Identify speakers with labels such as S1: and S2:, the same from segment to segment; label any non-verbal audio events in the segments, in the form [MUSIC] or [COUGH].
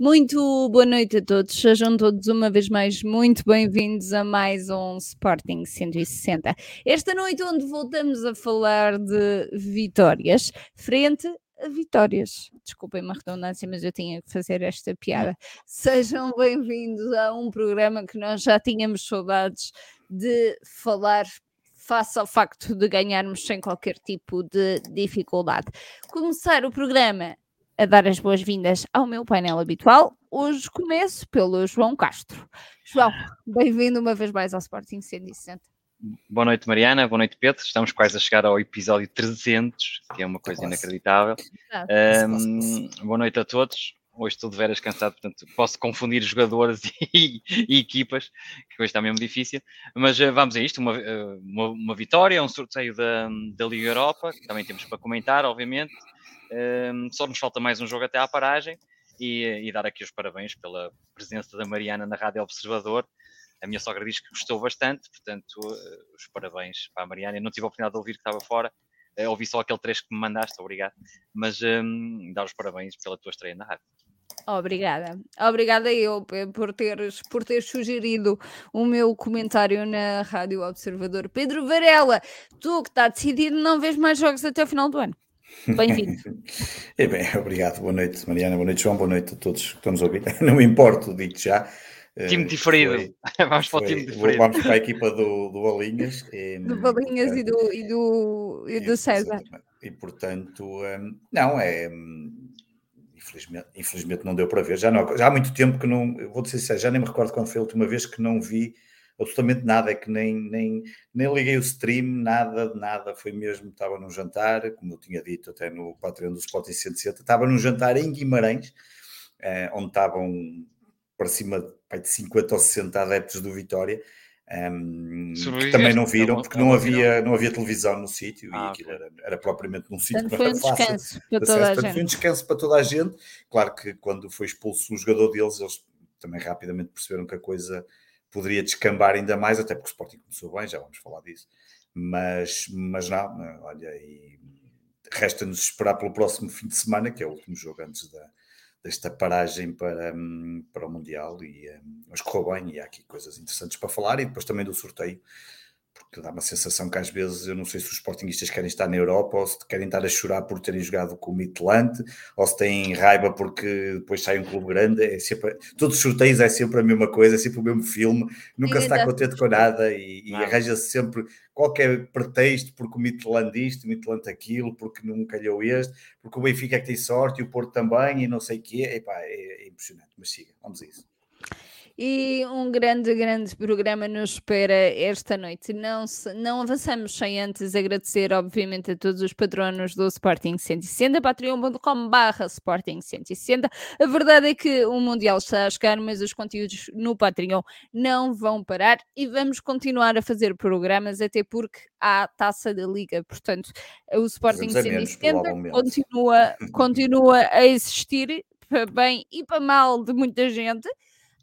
S1: Muito boa noite a todos, sejam todos uma vez mais muito bem-vindos a mais um Sporting 160. Esta noite, onde voltamos a falar de vitórias, frente a vitórias. Desculpem-me a redundância, mas eu tinha que fazer esta piada. Sejam bem-vindos a um programa que nós já tínhamos saudades de falar face ao facto de ganharmos sem qualquer tipo de dificuldade. Começar o programa a dar as boas-vindas ao meu painel habitual. Hoje começo pelo João Castro. João, bem-vindo uma vez mais ao Sporting 160.
S2: Boa noite, Mariana. Boa noite, Pedro. Estamos quase a chegar ao episódio 300, que é uma coisa inacreditável. Um, boa noite a todos. Hoje estou de veras cansado, portanto posso confundir jogadores [LAUGHS] e, e, equipas, que hoje está mesmo difícil. Mas uh, vamos a isto: uma, uh, uma, uma, vitória, um sorteio da, da Liga Europa, que também temos para comentar, obviamente. Um, só nos falta mais um jogo até à paragem e, e, dar aqui os parabéns pela presença da Mariana na Rádio Observador. A minha sogra diz que gostou bastante, portanto, uh, os parabéns para a Mariana. Eu não tive a oportunidade de ouvir que estava fora, uh, ouvi só aquele trecho que me mandaste, obrigado. Mas um, dar os parabéns pela tua estreia na rádio.
S1: Obrigada. Obrigada eu por teres, por teres sugerido o meu comentário na Rádio Observador. Pedro Varela, tu que está decidido não vês mais jogos até o final do ano. [LAUGHS] Bem-vindo.
S3: é bem, obrigado. Boa noite, Mariana. Boa noite, João. Boa noite a todos que estamos a ouvir. [LAUGHS] Não me importo, digo já.
S2: Time eh, diferido. Foi, [LAUGHS] vamos para o time diferido.
S3: Vamos para a equipa do, do Balinhas.
S1: E, do Balinhas e do, e do, e do César.
S3: E portanto, um, não, é. Um, infelizmente, infelizmente não deu para ver. Já, não, já há muito tempo que não. Vou dizer já nem me recordo quando foi a última vez que não vi absolutamente nada, é que nem, nem, nem liguei o stream, nada, nada, foi mesmo, estava num jantar, como eu tinha dito até no Patreon do Spot 160, estava num jantar em Guimarães, eh, onde estavam para cima de 50 ou 60 adeptos do Vitória, um, ehm, que também não viram, porque não havia, não havia televisão no sítio ah, e aquilo era, era, propriamente num sítio
S1: que não era fácil. Descanso para toda a gente.
S3: Foi um descanso para toda a gente. Claro que quando foi expulso um jogador deles, eles também rapidamente perceberam que a coisa poderia descambar ainda mais, até porque o Sporting começou bem, já vamos falar disso. Mas, mas não, olha, e resta-nos esperar pelo próximo fim de semana, que é o último jogo antes da, desta paragem para, para o Mundial. E, mas correu bem e há aqui coisas interessantes para falar, e depois também do sorteio porque dá uma sensação que às vezes eu não sei se os sportingistas querem estar na Europa ou se querem estar a chorar por terem jogado com o Midland ou se têm raiva porque depois sai um clube grande. É sempre, todos os sorteios é sempre a mesma coisa, é sempre o mesmo filme, nunca se está contente com nada e, e arranja-se sempre qualquer pretexto porque o Midland isto, o Midland aquilo, porque não calhou este, porque o Benfica é que tem sorte e o Porto também e não sei o quê. Epá, é, é impressionante, mas siga, vamos a isso.
S1: E um grande, grande programa nos espera esta noite. Não, se, não avançamos sem antes agradecer, obviamente, a todos os patronos do Sporting 160, patreon.com barra Sporting 160. A verdade é que o Mundial está a chegar, mas os conteúdos no Patreon não vão parar e vamos continuar a fazer programas, até porque há taça da Liga. Portanto, o Sporting 160 continua, continua a existir para bem e para mal de muita gente.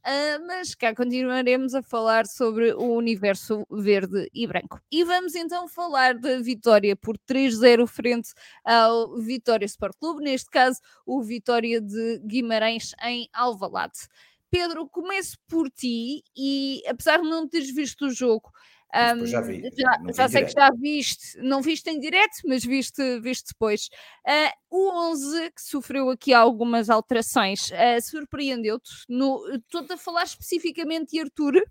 S1: Uh, mas cá continuaremos a falar sobre o universo verde e branco. E vamos então falar da vitória por 3-0 frente ao Vitória Sport Clube, neste caso o Vitória de Guimarães em Alvalade. Pedro, começo por ti e apesar de não teres visto o jogo,
S3: um, já vi.
S1: Já, já sei direto. que já viste, não viste em direto, mas viste, viste depois. Uh, o 11, que sofreu aqui algumas alterações, uh, surpreendeu-te? Estou a falar especificamente de Arthur,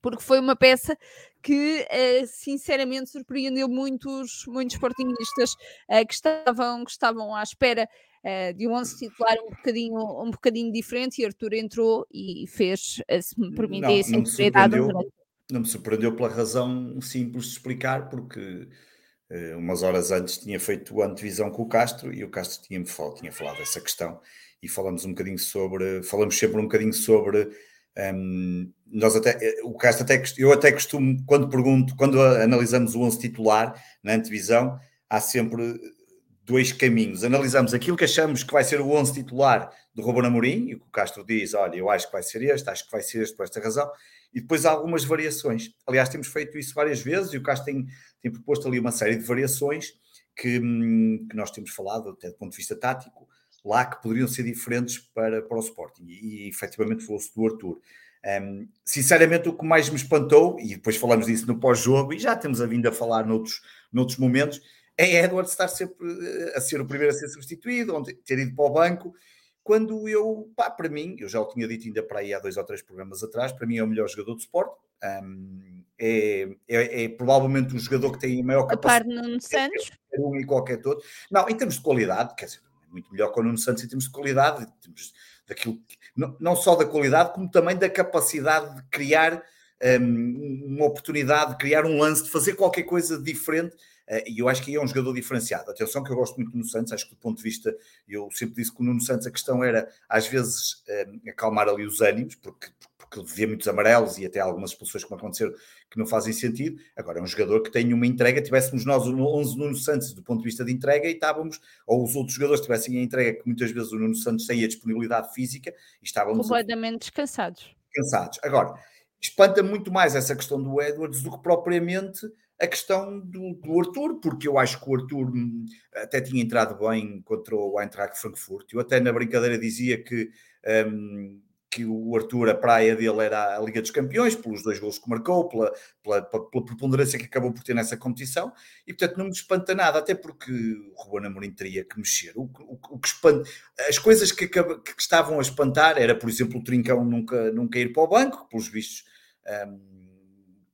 S1: porque foi uma peça que uh, sinceramente surpreendeu muitos, muitos sportingistas uh, que, estavam, que estavam à espera de um 11 titular um bocadinho, um bocadinho diferente e Arthur entrou e fez, se me permitir,
S3: não, não me não me surpreendeu pela razão simples de explicar, porque uh, umas horas antes tinha feito a antevisão com o Castro e o Castro tinha, tinha falado dessa questão e falamos um bocadinho sobre, falamos sempre um bocadinho sobre um, ehm, nós até, eh, o Castro até, eu até costumo, quando pergunto, quando analisamos o 11 titular na antevisão, há sempre dois caminhos. Analisamos aquilo que achamos que vai ser o 11 titular do Ruben Amorim, e o que o Castro diz, olha, eu acho que vai ser este, acho que vai ser este por esta razão, e depois há algumas variações. Aliás, temos feito isso várias vezes e o Castro tem, tem proposto ali uma série de variações que, hum, que nós temos falado, até do ponto de vista tático. lá que poderiam ser diferentes para, para o Sporting. E, e efetivamente falou-se do Arthur. Um, sinceramente, o que mais me espantou, e depois falamos disso no pós-jogo, e já temos a vindo a falar noutros, noutros momentos, é Edward estar sempre eh, a ser o primeiro a ser substituído, ter ido para o banco, quando eu, pá, para mim, eu já o tinha dito ainda para aí há dois ou três programas atrás, para mim é o melhor jogador de esporte. Um, é, é, é, provavelmente o jogador que tem a maior capacidade.
S1: A par Nuno Santos?
S3: Um e qualquer todo. Não, em termos de qualidade, quer dizer, é muito melhor que o Nuno Santos em termos de qualidade, em termos daquilo, não, não só da qualidade, como também da capacidade de criar um, uma oportunidade, de criar um lance, de fazer qualquer coisa diferente e eu acho que aí é um jogador diferenciado. Atenção que eu gosto muito do Nuno Santos, acho que do ponto de vista, eu sempre disse que o Nuno Santos a questão era às vezes eh, acalmar ali os ânimos, porque, porque vê muitos amarelos e até algumas expulsões que aconteceram que não fazem sentido. Agora é um jogador que tem uma entrega, tivéssemos nós 11 Nuno Santos do ponto de vista de entrega e estávamos, ou os outros jogadores tivessem a entrega que muitas vezes o Nuno Santos tem a disponibilidade física e estávamos
S1: completamente descansados.
S3: Cansados. Agora, espanta muito mais essa questão do Edwards do que propriamente a questão do, do, Arthur, porque eu acho que o Arthur hum, até tinha entrado bem contra o Eintracht Frankfurt. Eu até na brincadeira dizia que, um, que o Arthur, a praia dele era a Liga dos Campeões, pelos dois gols que marcou, pela, pela, pela preponderância que acabou por ter nessa competição, e portanto não me espanta nada, até porque o Ruben Amorim teria que mexer. O, o, o que espanta, as coisas que, que, estavam a espantar era, por exemplo, o Trincão nunca, nunca ir para o banco, pelos vistos. Um,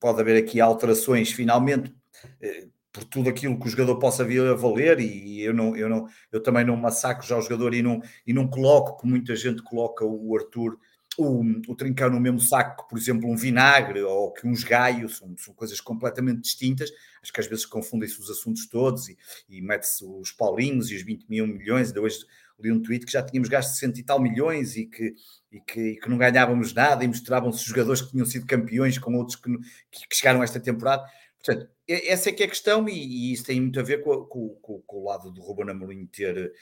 S3: pode haver aqui alterações finalmente eh, por tudo aquilo que o jogador possa vir a valer e eu não eu não eu também não massacro já o jogador e não e não coloco como muita gente coloca o Arthur o, o trincar no mesmo saco que, por exemplo, um vinagre ou que uns gaios, são, são coisas completamente distintas. Acho que às vezes confundem-se os assuntos todos e, e mete-se os Paulinhos e os 20 mil milhões. Ainda hoje li um tweet que já tínhamos gasto 60 e tal milhões e que, e que, e que não ganhávamos nada e mostravam-se jogadores que tinham sido campeões com outros que, que, chegaram esta temporada. Portanto, essa é que é a questão e, e isso tem muito a ver com, com, com, com o lado do Ruben Amorim ter,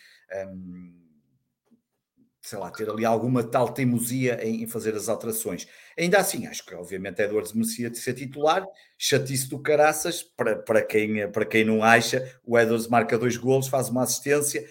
S3: um, sei lá, ter ali alguma tal teimosia em, em, fazer as alterações. Ainda assim, acho que obviamente Edwards merecia de ser titular, chatice do caraças, para, para, quem, para quem não acha, o Edwards marca dois golos, faz uma assistência,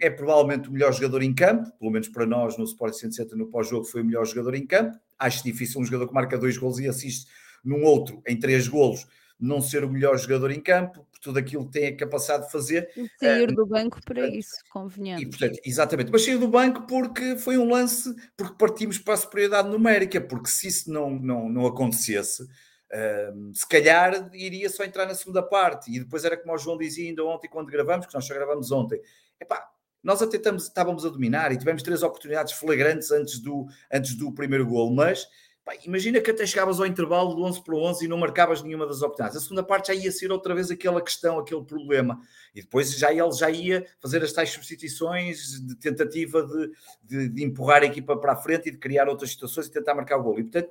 S3: é provavelmente o melhor jogador em campo, pelo menos para nós no Sport 160 no pós-jogo foi o melhor jogador em campo. Acho difícil um jogador que marca dois golos e assiste num outro em três golos não ser o melhor jogador em campo, por tudo aquilo que tem a capacidade de fazer.
S1: E sair do banco para isso, convenhamos.
S3: E, portanto, exatamente, mas sair do banco porque foi um lance, porque partimos para a superioridade numérica, porque se isso não, não, não acontecesse, se calhar iria só entrar na segunda parte e depois era como o João dizia ainda ontem quando gravamos, que nós só gravamos ontem, epá, nós até estamos, estávamos a dominar e tivemos três oportunidades flagrantes antes do, antes do primeiro gol, mas imagina que até chegavas ao intervalo do 11 para 11 e não marcavas nenhuma das oportunidades. A segunda parte já ia ser outra vez aquela questão, aquele problema. E depois já ele já ia fazer as tais substituições de tentativa de, de, de empurrar a equipa para a frente e de criar outras situações e tentar marcar o gol. E portanto,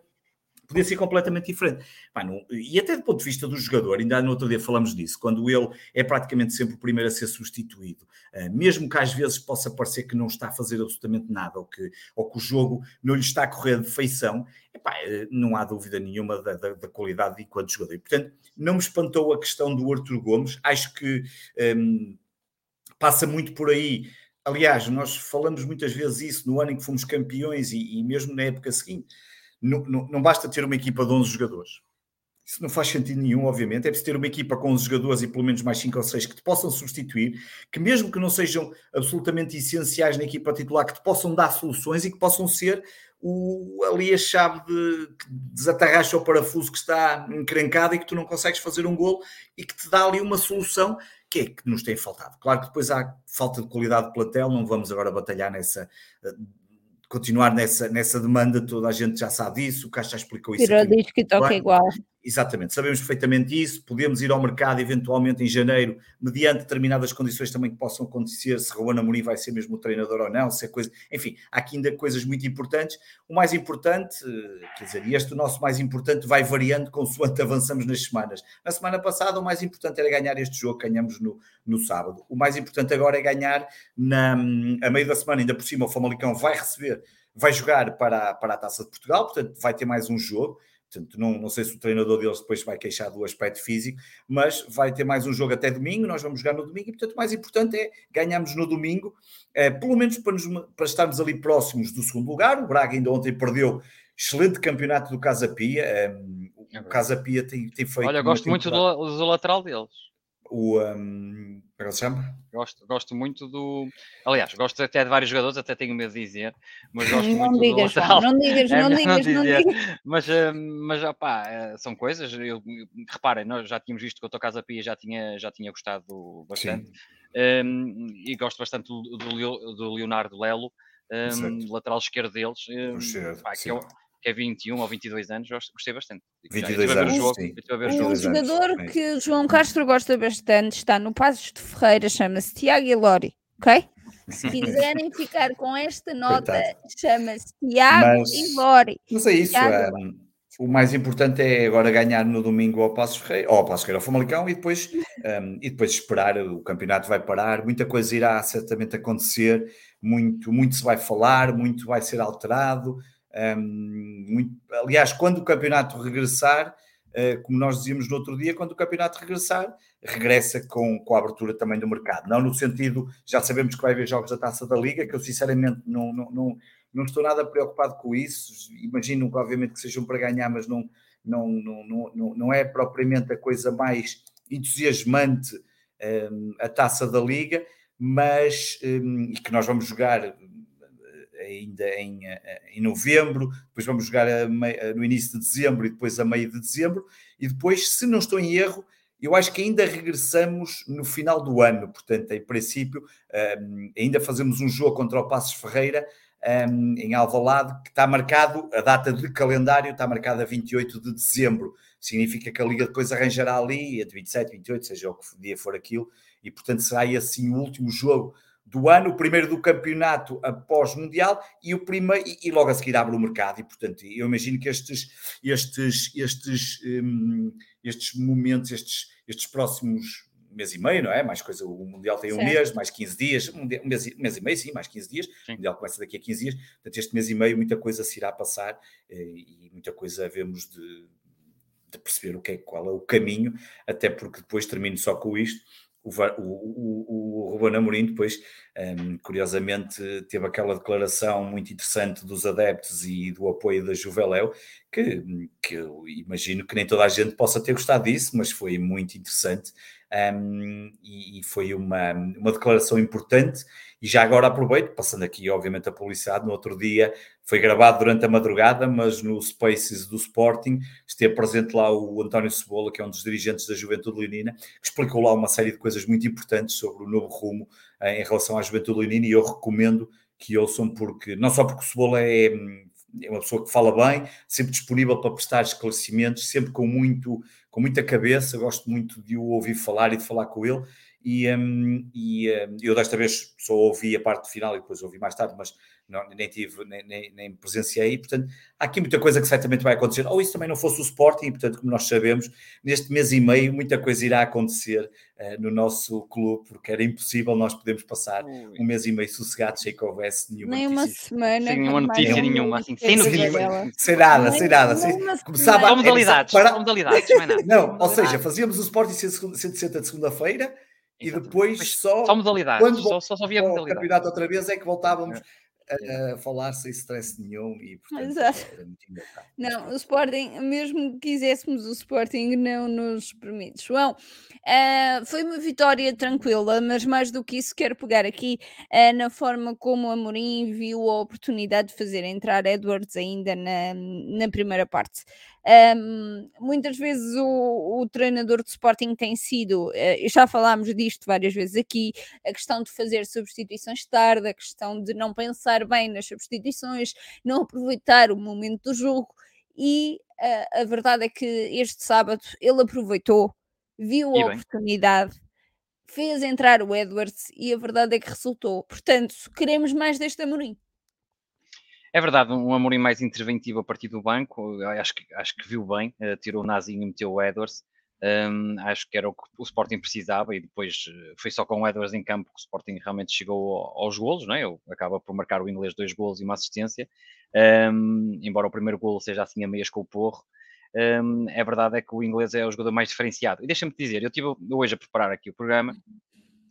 S3: podia ser completamente diferente. não, e até do ponto de vista do jogador, ainda no outro dia falamos disso, quando ele é praticamente sempre o primeiro a ser substituído, uh, mesmo que às vezes possa parecer que não está a fazer absolutamente nada, ou que, ou que o jogo não lhe está a correr de feição, epá, uh, não há dúvida nenhuma da, da, da qualidade jogador. E, portanto, não me espantou a questão do Arthur Gomes, acho que um, ehm, passa muito por aí. Aliás, nós falamos muitas vezes isso no ano em que fomos campeões e, e mesmo na época seguinte não, não, basta ter uma equipa de 11 jogadores. Isso não faz sentido nenhum, obviamente. É preciso ter uma equipa com 11 jogadores e pelo menos mais 5 ou 6 que te possam substituir, que mesmo que não sejam absolutamente essenciais na equipa titular, que te possam dar soluções e que possam ser o, ali a chave de que desatarracha o parafuso que está encrencado e que tu não consegues fazer um golo e que te dá ali uma solução que é que nos tem faltado. Claro que depois há falta de qualidade de platel, não vamos agora batalhar nessa continuar nessa, nessa demanda, toda a gente já sabe disso, o Caixa já explicou isso.
S1: Tirou diz que toca igual.
S3: Exatamente, sabemos perfeitamente isso, podemos ir ao mercado eventualmente em janeiro, mediante determinadas condições também que possam acontecer, se Ruana Amorim vai ser mesmo o treinador ou não, se é coisa, enfim, há aqui ainda coisas muito importantes. O mais importante, quer dizer, e este nosso mais importante vai variando consoante [LAUGHS] avançamos nas semanas. Na semana passada o mais importante era ganhar este jogo, ganhamos no, no sábado. O mais importante agora é ganhar na, a meio da semana, ainda por cima o Famalicão vai receber, vai jogar para, para a Taça de Portugal, portanto vai ter mais um jogo, Portanto, não, não sei se o treinador deles depois vai queixar do aspecto físico, mas vai ter mais um jogo até domingo. Nós vamos jogar no domingo e, portanto, o mais importante é ganharmos no domingo, é, pelo menos para, nos, para estarmos ali próximos do segundo lugar. O Braga ainda ontem perdeu excelente campeonato do Casa Pia. Um, é o Casa Pia tem, tem feito.
S2: Olha, gosto muito do, do lateral deles
S3: o. Um, é?
S2: Gosto, gosto muito do. Aliás, gosto até de vários jogadores, até tenho medo de dizer, mas gosto não muito
S1: digas,
S2: do.
S1: Não digas, é, não, digas, não digas.
S2: Mas, mas opá, eh, são coisas. Eu, reparem, nós já tínhamos visto que o Tô Casa Pia já tinha, já tinha gostado bastante. Um, e gosto bastante do, do, do Leonardo Lelo, um, lateral esquerdo deles. Um, pá, que é, que é 21 ou 22 anos, gostei bastante.
S3: 22 já, anos, jogo,
S1: sim. Um jogador anos. que João Castro gosta bastante está no Passos de Ferreira, chama-se Tiago Ilori, ok? Se quiserem [LAUGHS] ficar com esta nota, chama-se Tiago Ilori.
S3: Não sei isso, é, o mais importante é agora ganhar no domingo ao Passos Ferreira, ou ao Passos Ferreira ao Famalicão e depois, um, e depois esperar, o campeonato vai parar, muita coisa irá certamente acontecer, muito, muito se vai falar, muito vai ser alterado, um, muito, aliás, quando o campeonato regressar, uh, como nós dizíamos no outro dia, quando o campeonato regressar, regressa com, com a abertura também do mercado. Não no sentido, já sabemos que vai haver jogos da taça da Liga, que eu sinceramente não, não, não, não estou nada preocupado com isso. Imagino, obviamente, que sejam para ganhar, mas não, não, não, não, não é propriamente a coisa mais entusiasmante um, a taça da Liga, mas um, e que nós vamos jogar ainda em, eh, em novembro, depois vamos jogar no início de dezembro e depois a meio de dezembro, e depois, se não estou em erro, eu acho que ainda regressamos no final do ano, portanto, em princípio, ehm, ainda fazemos um jogo contra o Passos Ferreira ehm, em Alvalade, que está marcado, a data de calendário está marcada a 28 de dezembro. Significa que a Liga depois arranjará ali, entre 27 e 28, seja o que dia for aquilo, e portanto será assim o último jogo do ano, o primeiro do campeonato após Mundial e o primeiro e, logo a seguir abre o mercado e portanto eu imagino que estes estes estes um, estes momentos estes estes próximos mês e meio, não é? Mais coisa, o Mundial tem um certo. mês, mais 15 dias, um mês, um mês e meio, sim, mais 15 dias, sim. o Mundial começa daqui a 15 dias, portanto este mês e meio muita coisa se irá passar eh, e muita coisa havemos de, de perceber o que é, qual é o caminho, até porque depois termino só com isto, o, o, o, Ruben Amorim depois, um, curiosamente, teve aquela declaração muito interessante dos adeptos e do apoio da Juveléu, que, que eu imagino que nem toda a gente possa ter gostado disso, mas foi muito interessante um, e, e, foi uma, uma declaração importante. E já agora aproveito, passando aqui, obviamente, a publicidade. No outro dia foi gravado durante a madrugada, mas no Spaces do Sporting esteve presente lá o António Cebola, que é um dos dirigentes da Juventude Leonina, que explicou lá uma série de coisas muito importantes sobre o novo rumo eh, em relação à Juventude Leonina. E eu recomendo que ouçam, porque não só porque o Cebola é é uma pessoa que fala bem, sempre disponível para prestar esclarecimentos, sempre com muito com muita cabeça, gosto muito de o ouvir falar e de falar com ele. E, um, e um, eu desta vez só ouvi a parte final e depois ouvi mais tarde, mas não, nem tive, nem, nem, nem, presenciei. Portanto, há aqui muita coisa que certamente vai acontecer. Ou isso também não fosse o Sporting, portanto, como nós sabemos, neste mês e meio muita coisa irá acontecer uh, no nosso clube, porque era impossível nós podermos passar Ui. um mês e meio sossegado sem que houvesse nenhuma
S1: Nem
S3: notícia.
S1: uma semana.
S2: Sem nenhuma notícia nenhuma, assim, sem
S3: notícia. Sem nada, sem nada. Sem,
S2: começava só modalidades, para... modalidades, [LAUGHS] não é nada.
S3: Não, ou seja, fazíamos o Sporting 160 de segunda-feira e depois só,
S2: só modalidades, quando só, só, só via modalidades.
S3: o campeonato outra vez é que voltávamos é a, a falar sem stress nenhum e portanto Exato. era muito
S1: engraçado. Não, o Sporting, mesmo que quiséssemos, o Sporting não nos permite. João, uh, foi uma vitória tranquila, mas mais do que isso, quero pegar aqui uh, na forma como a Amorim viu a oportunidade de fazer entrar Edwards ainda na, na primeira parte. Um, muitas vezes o, o, treinador de Sporting tem sido, uh, já falámos disto várias vezes aqui, a questão de fazer substituições tarde, a questão de não pensar bem nas substituições, não aproveitar o momento do jogo. E uh, a verdade é que este sábado ele aproveitou, viu a oportunidade, fez entrar o Edwards e a verdade é que resultou. Portanto, queremos mais deste Amorim.
S2: É verdade, um Amorim mais interventivo a partir do banco, acho que, acho que viu bem, uh, tirou o Nazinho e meteu o Edwards, um, acho que era o que o Sporting precisava e depois eh, foi só com o Edwards em campo que o Sporting realmente chegou aos golos, não é? Ele acaba por marcar o inglês dois golos e uma assistência, um, embora o primeiro golo seja assim a meias com o Porro. um, é verdade é que o inglês é o jogador mais diferenciado. E deixa-me dizer, eu estive hoje a preparar aqui o programa,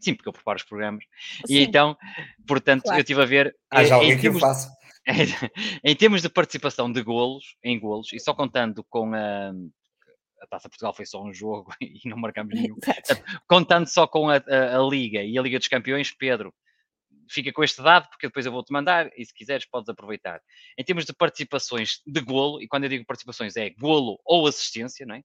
S2: sim, porque eu preparo os programas, sim. e então, portanto, claro. eu estive a ver.
S3: Há já alguém que eu faço. [LAUGHS]
S2: em termos de participação de golos, em golos, e só contando com a, a Taça Portugal foi só um jogo [LAUGHS] e não marcamos nenhum. Contando só com a, a, a, Liga e a Liga dos Campeões, Pedro, fica com este dado, porque depois eu vou-te mandar e se quiseres podes aproveitar. Em termos de participações de golo, e quando eu digo participações é golo ou assistência, não é?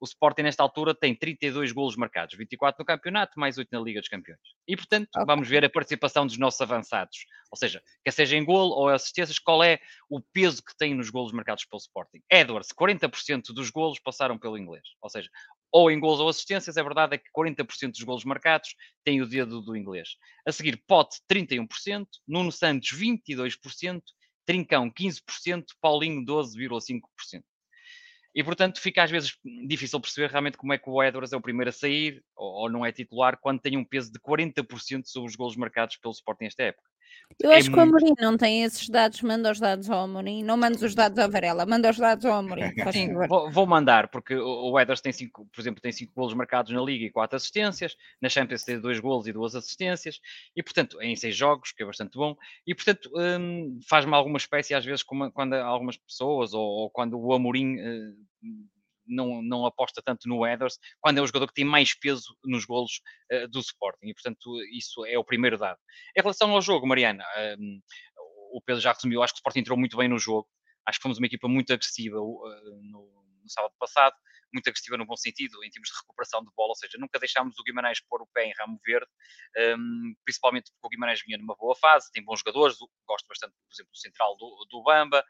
S2: O Sporting nesta altura tem 32 golos marcados, 24 no campeonato, mais 8 na Liga dos Campeões. E, portanto, okay. vamos ver a participação dos nossos avançados. Ou seja, quer seja em golo ou assistências, qual é o peso que tem nos golos marcados pelo Sporting. Edwards, 40% dos golos passaram pelo inglês. Ou seja, ou em golos ou assistências, a verdade é que 40% dos golos marcados têm o dedo do inglês. A seguir, Pote, 31%, Nuno Santos, 22%, Trincão, 15%, Paulinho, 12,5%. E portanto fica às vezes difícil perceber realmente como é que o Edwards é o primeiro a sair ou, não é titular quando tem um peso de 40% sobre os golos marcados pelo Sporting esta época.
S1: Eu é acho muito... que o Amorim não tem esses dados, manda os dados ao Amorim, não manda os dados ao Varela, manda os dados ao Amorim. [LAUGHS]
S2: Sim, vou, vou, mandar, porque o Edwards tem cinco, por exemplo, tem 5 golos marcados na Liga e 4 assistências, na Champions tem 2 golos e 2 assistências, e portanto, em 6 jogos, que é bastante bom, e portanto hum, faz-me alguma espécie às vezes como, quando algumas pessoas, ou, ou quando o Amorim hum, não, não aposta tanto no Edwards, quando é o jogador que tem mais peso nos golos uh, do Sporting. E, portanto, isso é o primeiro dado. Em relação ao jogo, Mariana, um, o Pedro já resumiu, acho que o Sporting entrou muito bem no jogo. Acho que fomos uma equipa muito agressiva uh, no, no sábado passado muito agressiva no bom sentido, em termos de recuperação de bola, ou seja, nunca deixámos o Guimarães pôr o pé em ramo verde, um, principalmente porque o Guimarães vinha numa boa fase, tem bons jogadores, gosto bastante, por exemplo, do central do, do Bamba,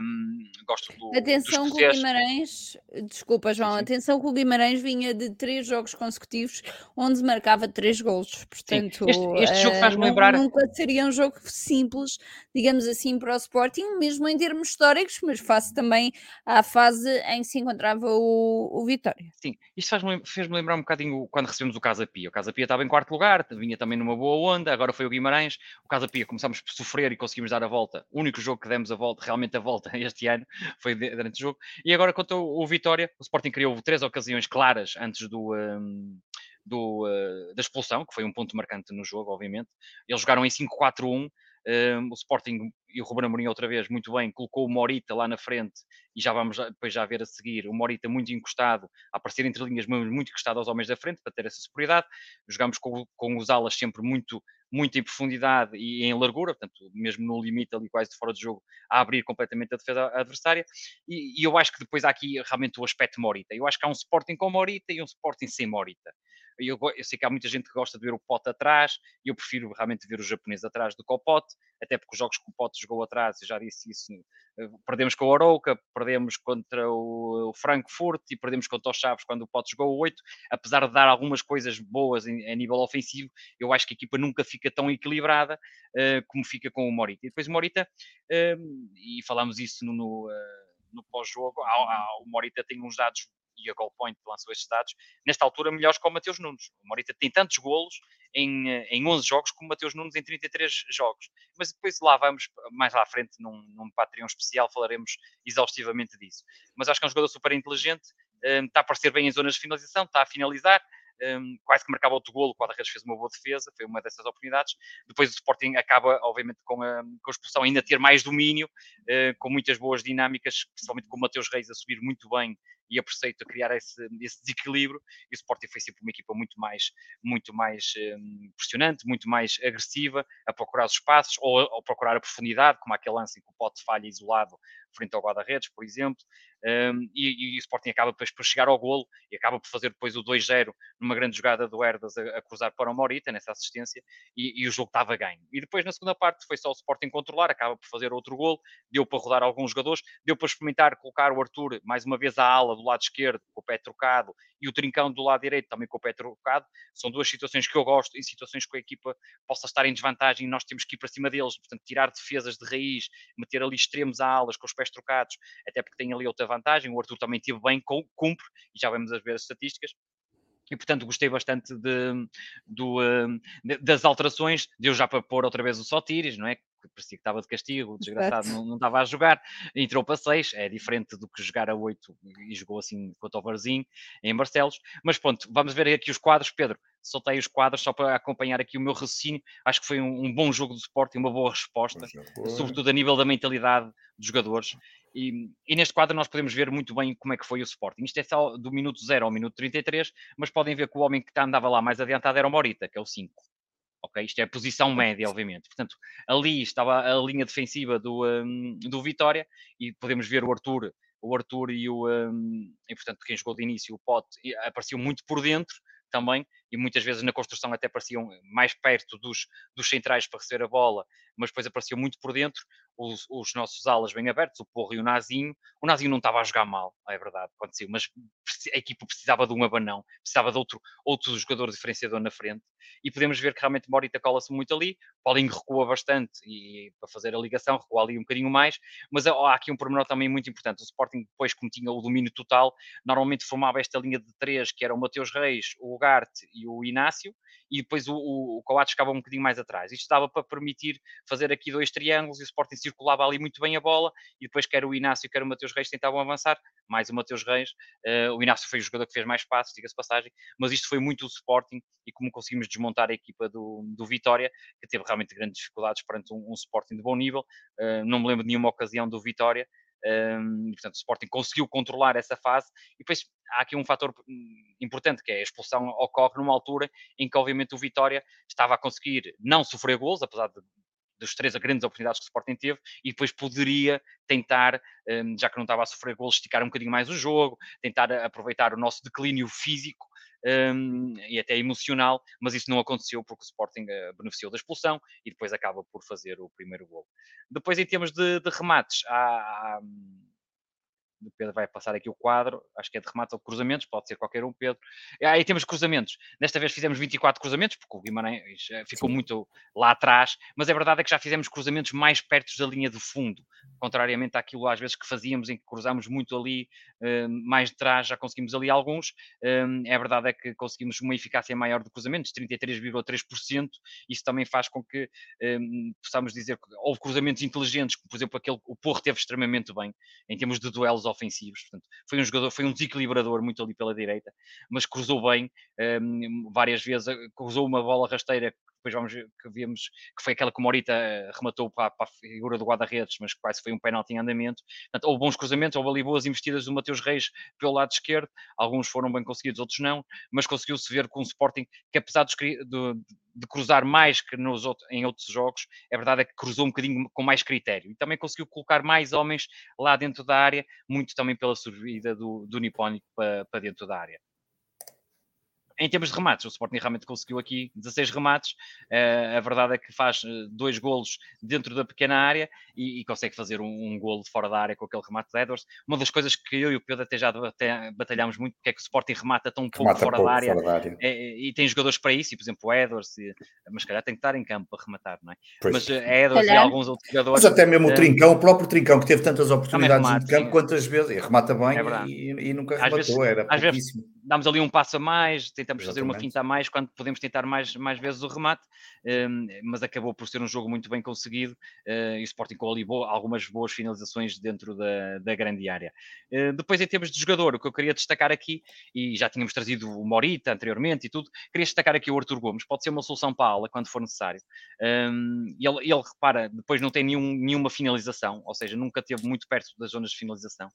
S2: um, gosto do.
S1: Atenção que o Guimarães, desculpa, João, Sim. atenção que o Guimarães vinha de três jogos consecutivos onde marcava três golos, portanto.
S2: Este, este, jogo faz-me lembrar.
S1: Nunca seria um jogo simples, digamos assim, para o Sporting, mesmo em termos históricos, mas face também à fase em que se encontrava o o, Vitória.
S2: Sim, isto fez-me fez lembrar um bocadinho quando recebemos o Casa Pia. O Casa Pia estava em quarto lugar, vinha também numa boa onda, agora foi o Guimarães. O Casa Pia começámos por sofrer e conseguimos dar a volta. O único jogo que demos a volta, realmente a volta [LAUGHS] este ano, foi durante o jogo. E agora quanto o Vitória, o Sporting criou três ocasiões claras antes do... Um, do, uh, da expulsão, que foi um ponto marcante no jogo, obviamente. Eles jogaram em 5-4-1, um, o Sporting e o Ruben Amorim outra vez, muito bem, colocou o Morita lá na frente e já vamos depois já ver a seguir, o Morita muito encostado, a aparecer entre linhas muito encostado aos homens da frente para ter essa superioridade. Jogámos com, com os alas sempre muito, muito em profundidade e em largura, portanto, mesmo no limite ali quase de fora de jogo, a abrir completamente a defesa adversária. E, e eu acho que depois há aqui realmente o aspecto Morita. Eu acho que há um Sporting com Morita e um Sporting sem Morita. Eu, eu, sei que há muita gente que gosta de ver o Pote atrás, e eu prefiro realmente ver o japonês atrás do que o Pote, até porque os jogos que o Pote jogou atrás, eu já disse isso, eh, perdemos com o Arouca, perdemos contra o, Frankfurt e perdemos contra o Chaves quando o Pote jogou o 8, apesar de dar algumas coisas boas em, a nível ofensivo, eu acho que a equipa nunca fica tão equilibrada uh, como fica com o Morita. E depois o Morita, uh, e falamos isso no, no, uh, no pós-jogo, o Morita tem uns dados e a Goalpoint lançou estes dados, nesta altura melhores que o Mateus Nunes. O Morita tem tantos golos em, em 11 jogos como o Mateus Nunes em 33 jogos. Mas depois lá vamos, mais lá à frente, num, num Patreon especial, falaremos exaustivamente disso. Mas acho que é um jogador super inteligente, um, está a aparecer bem em zonas de finalização, está a finalizar, um, quase que marcava outro golo, o Quadra-Redes fez uma boa defesa, foi uma dessas oportunidades. Depois o Sporting acaba, obviamente, com a, com a expulsão ainda ter mais domínio, uh, com muitas boas dinâmicas, principalmente com o Mateus Reis a subir muito bem e a Preceito a criar esse, esse, desequilíbrio e o Sporting foi sempre uma equipa muito mais, muito mais um, pressionante, muito mais agressiva, a procurar os espaços ou a procurar a profundidade, como aquele lance em que o Pote falha isolado frente ao guarda-redes, por exemplo, um, e, e, o Sporting acaba depois por chegar ao golo e acaba por fazer depois o 2-0 numa grande jogada do Herdas a, a, cruzar para o Morita nessa assistência e, e, o jogo estava ganho. E depois na segunda parte foi só o Sporting controlar, acaba por fazer outro golo, deu para rodar alguns jogadores, deu para experimentar colocar o Arthur mais uma vez à ala do lado esquerdo com o pé trocado e o Trincão do lado direito também com o pé trocado. São duas situações que eu gosto, em situações que a equipa possa estar em desvantagem e nós temos que ir para cima deles, portanto tirar defesas de raiz, meter ali extremos a alas com os pés trocados, até porque tem ali outra vantagem. O Arthur também teve bem, cumpre, e já vamos ver as estatísticas. E, portanto, gostei bastante hum, de, das alterações. Deu já para pôr outra vez o Sotiris, não é? Parecia que estava de castigo, o desgraçado não, não, estava a jogar, entrou para 6, é diferente do que jogar a 8 e jogou assim contra o Varzinho em Barcelos. Mas pronto, vamos ver aqui os quadros, Pedro. Soltei os quadros só para acompanhar aqui o meu raciocínio. Acho que foi um, um bom jogo do Sporting, uma boa resposta, sobretudo a nível da mentalidade dos jogadores. E, e, neste quadro nós podemos ver muito bem como é que foi o Sporting. Isto é só do minuto 0 ao minuto 33, mas podem ver que o homem que andava lá mais adiantado era o Morita, que é o 5. Ok, isto é a posição média, obviamente. Portanto, ali estava a linha defensiva do, um, do Vitória e podemos ver o Arthur, o Arthur e o um, e portanto quem jogou de início o Pote apareciam muito por dentro também e muitas vezes na construção até pareciam mais perto dos, dos centrais para receber a bola, mas depois apareciam muito por dentro os, os, nossos alas bem abertos, o Porro e o Nazinho. O Nazinho não estava a jogar mal, é verdade, aconteceu, mas a equipa precisava de um abanão, precisava de outro, outro jogador diferenciador na frente. E podemos ver que realmente Morita cola-se muito ali. Paulinho recua bastante e para fazer a ligação, recua ali um bocadinho mais. Mas há aqui um pormenor também muito importante. O Sporting, depois, como tinha o domínio total, normalmente formava esta linha de três, que era o Mateus Reis, o Ugarte e o Inácio, e depois o, o, o Coates ficava um bocadinho mais atrás. Isto estava para permitir fazer aqui dois triângulos e o Sporting circulava ali muito bem a bola e depois quer o Inácio, quer o Mateus Reis tentavam avançar, mais o Mateus Reis. Uh, o Inácio foi o jogador que fez mais passos, diga-se passagem, mas isto foi muito o Sporting e como conseguimos desmontar a equipa do, do Vitória, que teve realmente grandes dificuldades perante um, um Sporting de bom nível. Uh, não me lembro de nenhuma ocasião do Vitória. Um, portanto, o Sporting conseguiu controlar essa fase. E depois há aqui um fator hum, importante que é a expulsão ocorre numa altura em que obviamente o Vitória estava a conseguir não sofrer gols, apesar de dos três grandes oportunidades que o Sporting teve e depois poderia tentar, hum, já que não estava a sofrer golos, esticar um bocadinho mais o jogo, tentar aproveitar o nosso declínio físico um, e até emocional, mas isso não aconteceu porque o Sporting uh, beneficiou da expulsão e depois acaba por fazer o primeiro gol. Depois, em termos de, de remates, há, há hum, o Pedro vai passar aqui o quadro, acho que é de remate ou cruzamentos, pode ser qualquer um, Pedro. Aí temos cruzamentos. Desta vez fizemos 24 cruzamentos, porque o Guimarães eh, ficou Sim. muito lá atrás, mas a verdade é que já fizemos cruzamentos mais perto da linha de fundo, contrariamente àquilo às vezes que fazíamos, em que cruzámos muito ali, eh, mais de trás, já conseguimos ali alguns. É verdade é que conseguimos uma eficácia maior de cruzamentos, 33,3%. Isso também faz com que possamos dizer que houve cruzamentos inteligentes, por exemplo aquele, o Porro teve extremamente bem, em termos de duelos ofensivos. Portanto, foi um jogador, foi um desequilibrador muito ali pela direita, mas cruzou bem um, várias vezes, cruzou uma bola rasteira depois vamos que vimos que foi aquela que o Morita eh, rematou para, para a figura do guarda-redes, mas quase foi um penalti em andamento. Portanto, houve bons cruzamentos, houve ali boas investidas do Mateus Reis pelo lado esquerdo, alguns foram bem conseguidos, outros não, mas conseguiu-se ver com o Sporting que apesar de, de, cruzar mais que nos outros, em outros jogos, é verdade é que cruzou um bocadinho com mais critério e também conseguiu colocar mais homens lá dentro da área, muito também pela subida do, do Nipónico para, para dentro da área em termos de remates, o Sporting realmente conseguiu aqui 16 remates. Uh, a verdade é que faz uh, dois golos dentro da pequena área e, e consegue fazer um, um, golo fora da área com aquele remate de Edwards. Uma das coisas que eu e o Pedro até já batalhámos muito, porque é que o Sporting remata tão pouco remata fora, pouco da área, fora, da área. É, e tem jogadores para isso, e, por exemplo, o Edwards, e, mas calhar tem que estar em campo para rematar, não é? Pois. Mas uh, Edwards e alguns outros jogadores.
S3: Mas até mesmo o Trincão, o próprio Trincão, que teve tantas oportunidades remate, de campo, sim. quantas vezes, e remata bem é e, e, nunca às rematou, vezes, era pouquíssimo. Vezes,
S2: damos ali um passo a mais, tentamos Exatamente. fazer uma finta a mais quando podemos tentar mais, mais vezes o remate, um, mas acabou por ser um jogo muito bem conseguido uh, e o Sporting com ali algumas boas finalizações dentro da, da grande área. Uh, depois, em termos de jogador, o que eu queria destacar aqui, e já tínhamos trazido o Morita anteriormente e tudo, queria destacar aqui o Arthur Gomes, pode ser uma solução para a aula quando for necessário. Um, ele, ele, repara, depois não tem nenhum, nenhuma finalização, ou seja, nunca teve muito perto das zonas de finalização,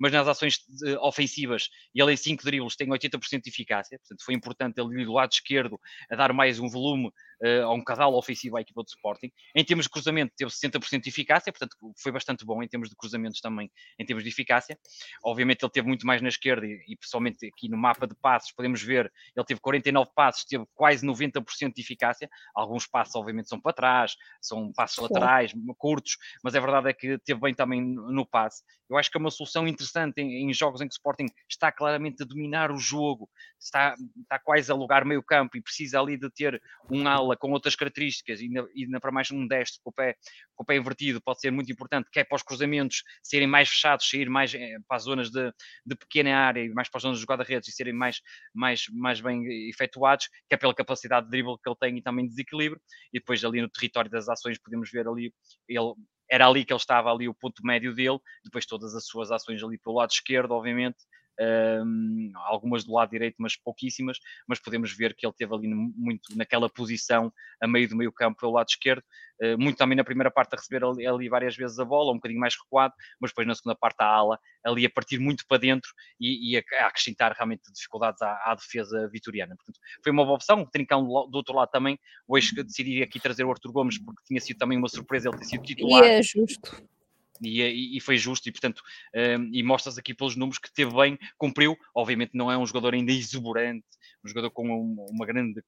S2: mas nas ações ofensivas, ele em 5 dribles tem 80% de eficácia, portanto foi importante ele do lado esquerdo a dar mais um volume uh, a um cadal ofensivo à equipa do Sporting. Em termos de cruzamento teve 60% de eficácia, portanto foi bastante bom em termos de cruzamentos também, em termos de eficácia. Obviamente ele teve muito mais na esquerda e, e pessoalmente aqui no mapa de passos podemos ver, ele teve 49 passos, teve quase 90% de eficácia. Alguns passos obviamente são para trás, são passos laterais, curtos, mas a verdade é que teve bem também no passe. Eu acho que é uma solução interessante em, em jogos em que o Sporting está claramente a dominar o jogo, está, está quase a lugar meio campo e precisa ali de ter um ala com outras características e ainda, para mais um destro com o, pé, com o pé invertido pode ser muito importante, que é para os cruzamentos serem mais fechados, sair mais eh, para as zonas de, de pequena área e mais para as zonas de guarda-redes e serem mais, mais, mais bem efetuados, que é pela capacidade de dribble que ele tem e também de desequilíbrio. E depois ali no território das ações podemos ver ali ele era ali que ele estava ali o ponto médio dele, depois todas as suas ações ali pelo lado esquerdo, obviamente, um, algumas do lado direito, mas pouquíssimas, mas podemos ver que ele teve ali muito naquela posição a meio do meio campo pelo lado esquerdo, uh, muito também na primeira parte a receber ali, ali, várias vezes a bola, um bocadinho mais recuado, mas depois na segunda parte a ala, ali a partir muito para dentro e, e a, a, acrescentar realmente dificuldades à, à, defesa vitoriana. Portanto, foi uma boa opção, o Trincão do, outro lado também, hoje decidi aqui trazer o Arthur Gomes porque tinha sido também uma surpresa ele ter sido titular.
S1: E é justo
S2: e, e, foi justo, e portanto, um, e mostras aqui pelos números que teve bem, cumpriu. Obviamente, não é um jogador ainda exuberante, um jogador com uma, uma grande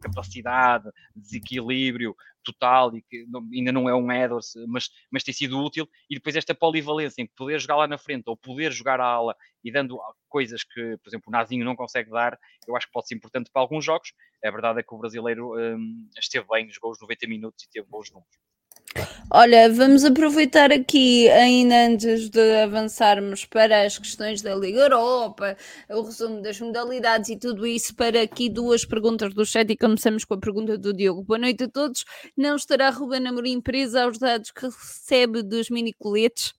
S2: capacidade, desequilíbrio total, e que não, ainda não é um Edwards, mas, mas tem sido útil. E depois, esta polivalência em poder jogar lá na frente ou poder jogar a ala e dando coisas que, por exemplo, o Nazinho não consegue dar, eu acho que pode ser importante para alguns jogos. A verdade é que o brasileiro um, esteve bem, jogou os 90 minutos e teve bons números.
S1: Olha, vamos aproveitar aqui, ainda antes de avançarmos para as questões da Liga Europa, o resumo das modalidades e tudo isso, para aqui duas perguntas do chat e começamos com a pergunta do Diogo. Boa noite a todos. Não estará Ruben Amorim presa aos dados que recebe dos mini-coletes?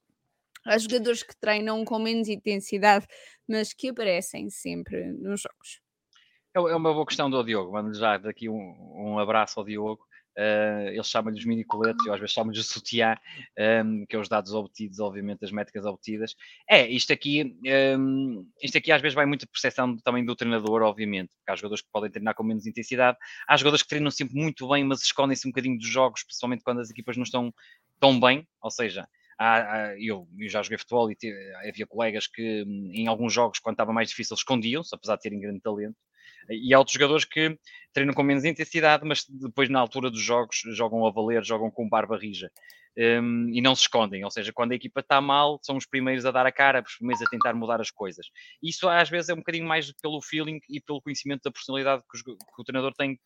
S1: Há jogadores que treinam com menos intensidade, mas que aparecem sempre nos jogos.
S2: É, é uma boa questão do Diogo. Vamos já daqui um, um abraço ao Diogo. Uh, eles chamam-lhe os mini coletes, eu às vezes chamo-lhes de sutiã, um, que é os dados obtidos, obviamente, as métricas obtidas. É, isto aqui, um, isto aqui às vezes vai muito percepção também do treinador, obviamente, porque há jogadores que podem treinar com menos intensidade, há jogadores que treinam sempre muito bem, mas escondem-se um bocadinho dos jogos, principalmente quando as equipas não estão tão bem, ou seja, eu, já joguei futebol e havia colegas que hum, em alguns jogos, quando estava mais difícil, escondiam-se, apesar de terem grande talento, e há outros jogadores que treinam com menos intensidade, mas depois na altura dos jogos jogam a valer, jogam com barba rija um, e não se escondem. Ou seja, quando a equipa está mal, são os primeiros a dar a cara, os primeiros a tentar mudar as coisas. Isso às vezes é um bocadinho mais pelo feeling e pelo conhecimento da personalidade que, os, que o treinador tem,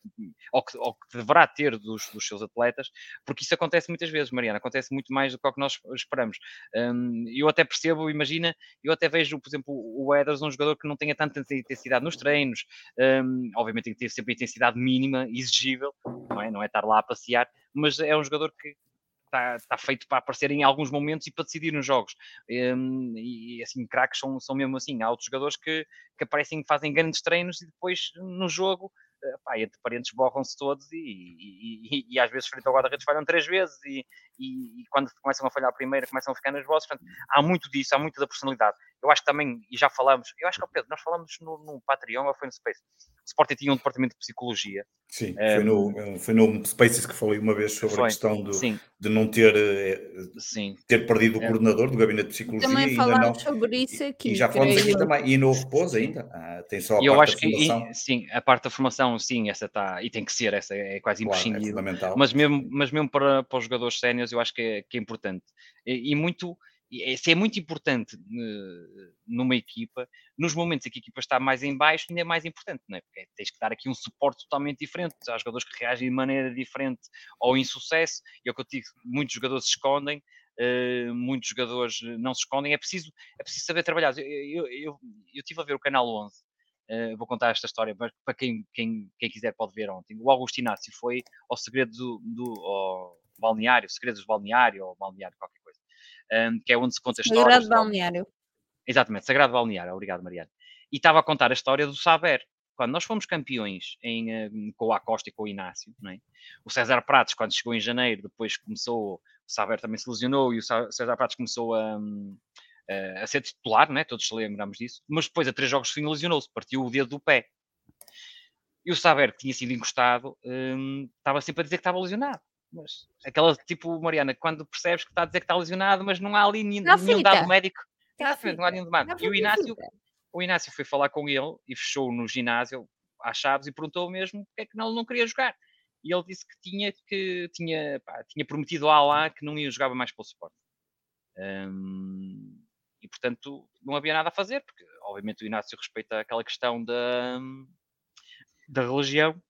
S2: ou que, ou que deverá ter dos, dos, seus atletas, porque isso acontece muitas vezes, Mariana, acontece muito mais do que o que nós esperamos. Um, eu até percebo, imagina, eu até vejo, por exemplo, o Eders, um jogador que não tenha tanta intensidade nos treinos, um, obviamente tem que ter sempre a intensidade mínima, exigível, não é? Não é estar lá a passear, mas é um jogador que está, tá feito para aparecer em alguns momentos e para decidir nos jogos. Um, e assim, craques são, são mesmo assim. Há outros jogadores que, que aparecem, fazem grandes treinos e depois no jogo eh, pá, entre parentes borram-se todos e, e, e, e, às vezes frente ao guarda-redes falham três vezes e, quando começam a falhar a primeira começam a ficar nas vozes, portanto, há muito disso, há muito da personalidade. Eu acho que também, e já falamos, eu acho que, Pedro, nós falamos no, no Patreon ou foi no Space, o Sporting tinha um departamento de psicologia.
S3: Sim, um, foi, no, foi no Spaces que falei uma vez sobre foi, a questão do, de não ter, eh, sim. ter perdido o é. coordenador do gabinete de psicologia.
S1: Também falámos não, sobre isso aqui.
S3: E, já falamos aqui eu. também, e no repouso ainda, ah, tem só a
S2: eu
S3: parte
S2: acho da formação. Que, sim, a parte da formação, sim, essa está, e tem que ser, essa é quase claro, é imprescindível. É mas mesmo, mas mesmo para, para os jogadores séniores, eu acho que é, que é importante. E, e muito isso é muito importante uh, numa equipa, nos momentos em que a equipa está mais em baixo, ainda é mais importante, não é? Porque tens que dar aqui um suporte totalmente diferente. Há jogadores que reagem de maneira diferente ao insucesso, e é o que eu digo, muitos jogadores se escondem, uh, muitos jogadores não se escondem, é preciso, é preciso saber trabalhar. Eu, eu, eu, eu tive a ver o Canal 11, uh, eh, vou contar esta história, para quem, quem, quem quiser pode ver ontem. O Augusto Inácio foi ao segredo do, do ao balneário, segredos do balneário, ou balneário, qualquer um, que é onde se conta a história.
S1: Sagrado Balneário.
S2: Exatamente, Sagrado Balneário, obrigado, Mariana. E estava a contar a história do Saber. Quando nós fomos campeões em, com o Acosta e com o Inácio, é? o César Pratos, quando chegou em janeiro, depois começou, o Saber também se lesionou e o César Pratos começou a, hum, a ser titular, é? todos lembramos disso, mas depois a três jogos fim lesionou-se, partiu o dedo do pé. E o Saber, que tinha sido encostado, um, estava sempre a dizer que estava lesionado. Mas aquela tipo, Mariana, quando percebes que está a dizer que está lesionado, mas não há ali nenhum, nenhum dado médico. Exatamente, não há nenhum dado. E o Inácio, o Inácio foi falar com ele e fechou no ginásio às chaves e perguntou mesmo porque é que não, não queria jogar. E ele disse que tinha, que tinha, pá, tinha prometido a Alá que não ia jogar mais pelo suporte. Um, e portanto não havia nada a fazer, porque obviamente o Inácio respeita aquela questão da, da religião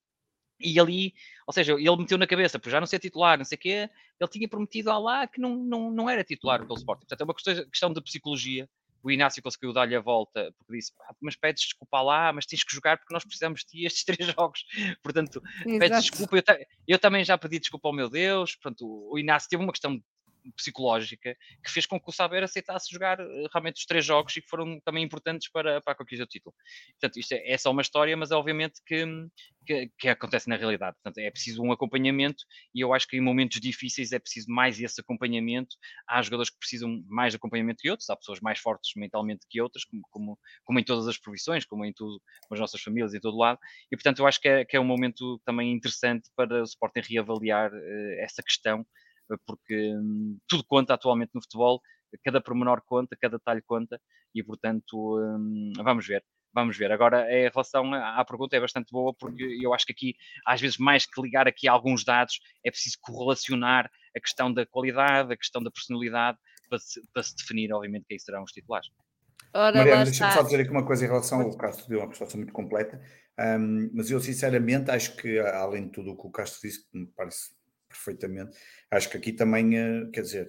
S2: e ali, ou seja, ele meteu na cabeça, por já não ser titular, não sei o quê, ele tinha prometido lá que não, não, não era titular pelo Sporting. Portanto, é uma questão, de psicologia. O Inácio conseguiu dar-lhe a volta, porque disse, mas pedes desculpa lá, mas tens que jogar porque nós precisamos de ti estes [LAUGHS] três jogos. Portanto, pedes desculpa, eu, eu, também já pedi desculpa ao meu Deus. Portanto, o Inácio teve uma questão psicológica que fez com que o Saber aceitasse jogar eh, realmente os três jogos e que foram também importantes para, para a conquista do título. Portanto, isto é, é só uma história, mas é obviamente que, que, que, acontece na realidade. Portanto, é preciso um acompanhamento e eu acho que em momentos difíceis é preciso mais esse acompanhamento. Há jogadores que precisam mais de acompanhamento que outros, há pessoas mais fortes mentalmente que outras, como, como, como em todas as profissões, como em tudo, com as nossas famílias em todo lado. E portanto, eu acho que é, que é um momento também interessante para o Sporting reavaliar uh, essa questão porque hum, tudo conta atualmente no futebol, cada pormenor conta, cada detalhe conta, e portanto, hum, vamos ver. Vamos ver. Agora, em relação à pergunta, é bastante boa, porque eu acho que aqui, às vezes, mais que ligar aqui alguns dados, é preciso correlacionar a questão da qualidade, a questão da personalidade, para se, para se definir, obviamente, quem serão os titulares.
S3: Ora, Mariana, deixa-me só dizer aqui uma coisa em relação ao Castro, deu uma resposta muito completa, um, mas eu sinceramente acho que, além de tudo o que o Castro disse, que me parece perfeitamente. Acho que aqui também, eh, quer dizer,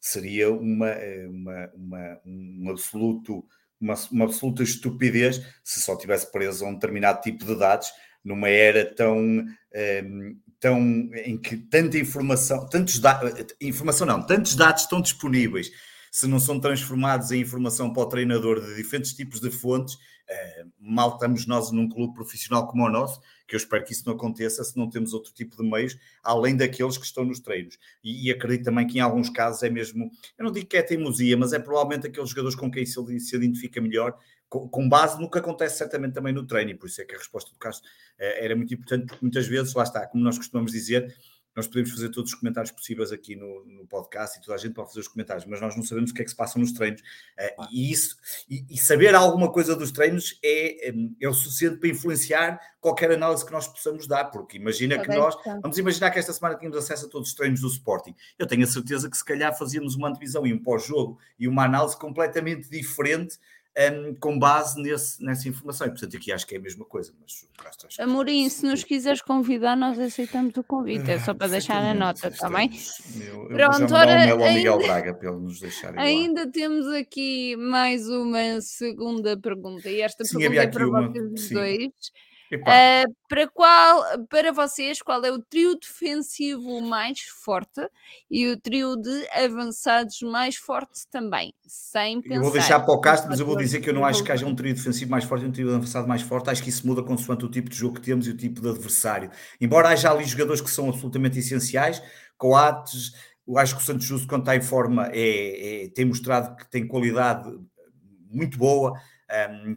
S3: seria uma, eh, uma, uma, um absoluto, uma, uma absoluta estupidez se só tivesse preso a um determinado tipo de dados numa era tão, ehm, tão em que tanta informação, tantos dados, informação não, tantos dados estão disponíveis, se não são transformados em informação para o treinador de diferentes tipos de fontes, uh, mal estamos nós num clube profissional como o nosso, que eu espero que isso não aconteça se não temos outro tipo de meios, além daqueles que estão nos treinos. E, e acredito também que em alguns casos é mesmo, eu não digo que é teimosia, mas é provavelmente aqueles jogadores com quem se, se identifica melhor, com, com, base no que acontece certamente também no treino, e por isso é que a resposta do Castro eh, era muito importante, porque muitas vezes, lá está, como nós costumamos dizer, nós podemos fazer todos os comentários possíveis aqui no, no, podcast e toda a gente pode fazer os comentários, mas nós não sabemos o que é que se passa nos treinos. Uh, e, isso, e, e, saber alguma coisa dos treinos é, é, o suficiente para influenciar qualquer análise que nós possamos dar, porque imagina que nós, vamos imaginar que esta semana tínhamos acesso a todos os treinos do Sporting. Eu tenho a certeza que se calhar fazíamos uma antevisão e um pós-jogo e uma análise completamente diferente um, com base nesse, nessa informação. E, portanto, aqui acho que é a mesma coisa. Mas,
S1: Amorim, se nos quiseres convidar, nós aceitamos o convite. É só para deixar a nota, está bem?
S3: Eu, Pronto, ora, ainda, Braga nos
S1: Ainda temos aqui mais uma segunda pergunta. E esta Sim, pergunta é para uma, vocês dois. Uh, para, qual, para vocês, qual é o trio defensivo mais forte e o trio de avançados mais forte também? Sem pensar.
S3: Eu vou deixar para o Castro, mas eu vou dizer que eu não acho que haja um trio defensivo mais forte e um trio de avançado mais forte. Acho que isso muda consoante o tipo de jogo que temos e o tipo de adversário. Embora haja ali jogadores que são absolutamente essenciais, Coates, eu acho que o Santos Justo, quando está em forma, é, é, tem mostrado que tem qualidade muito boa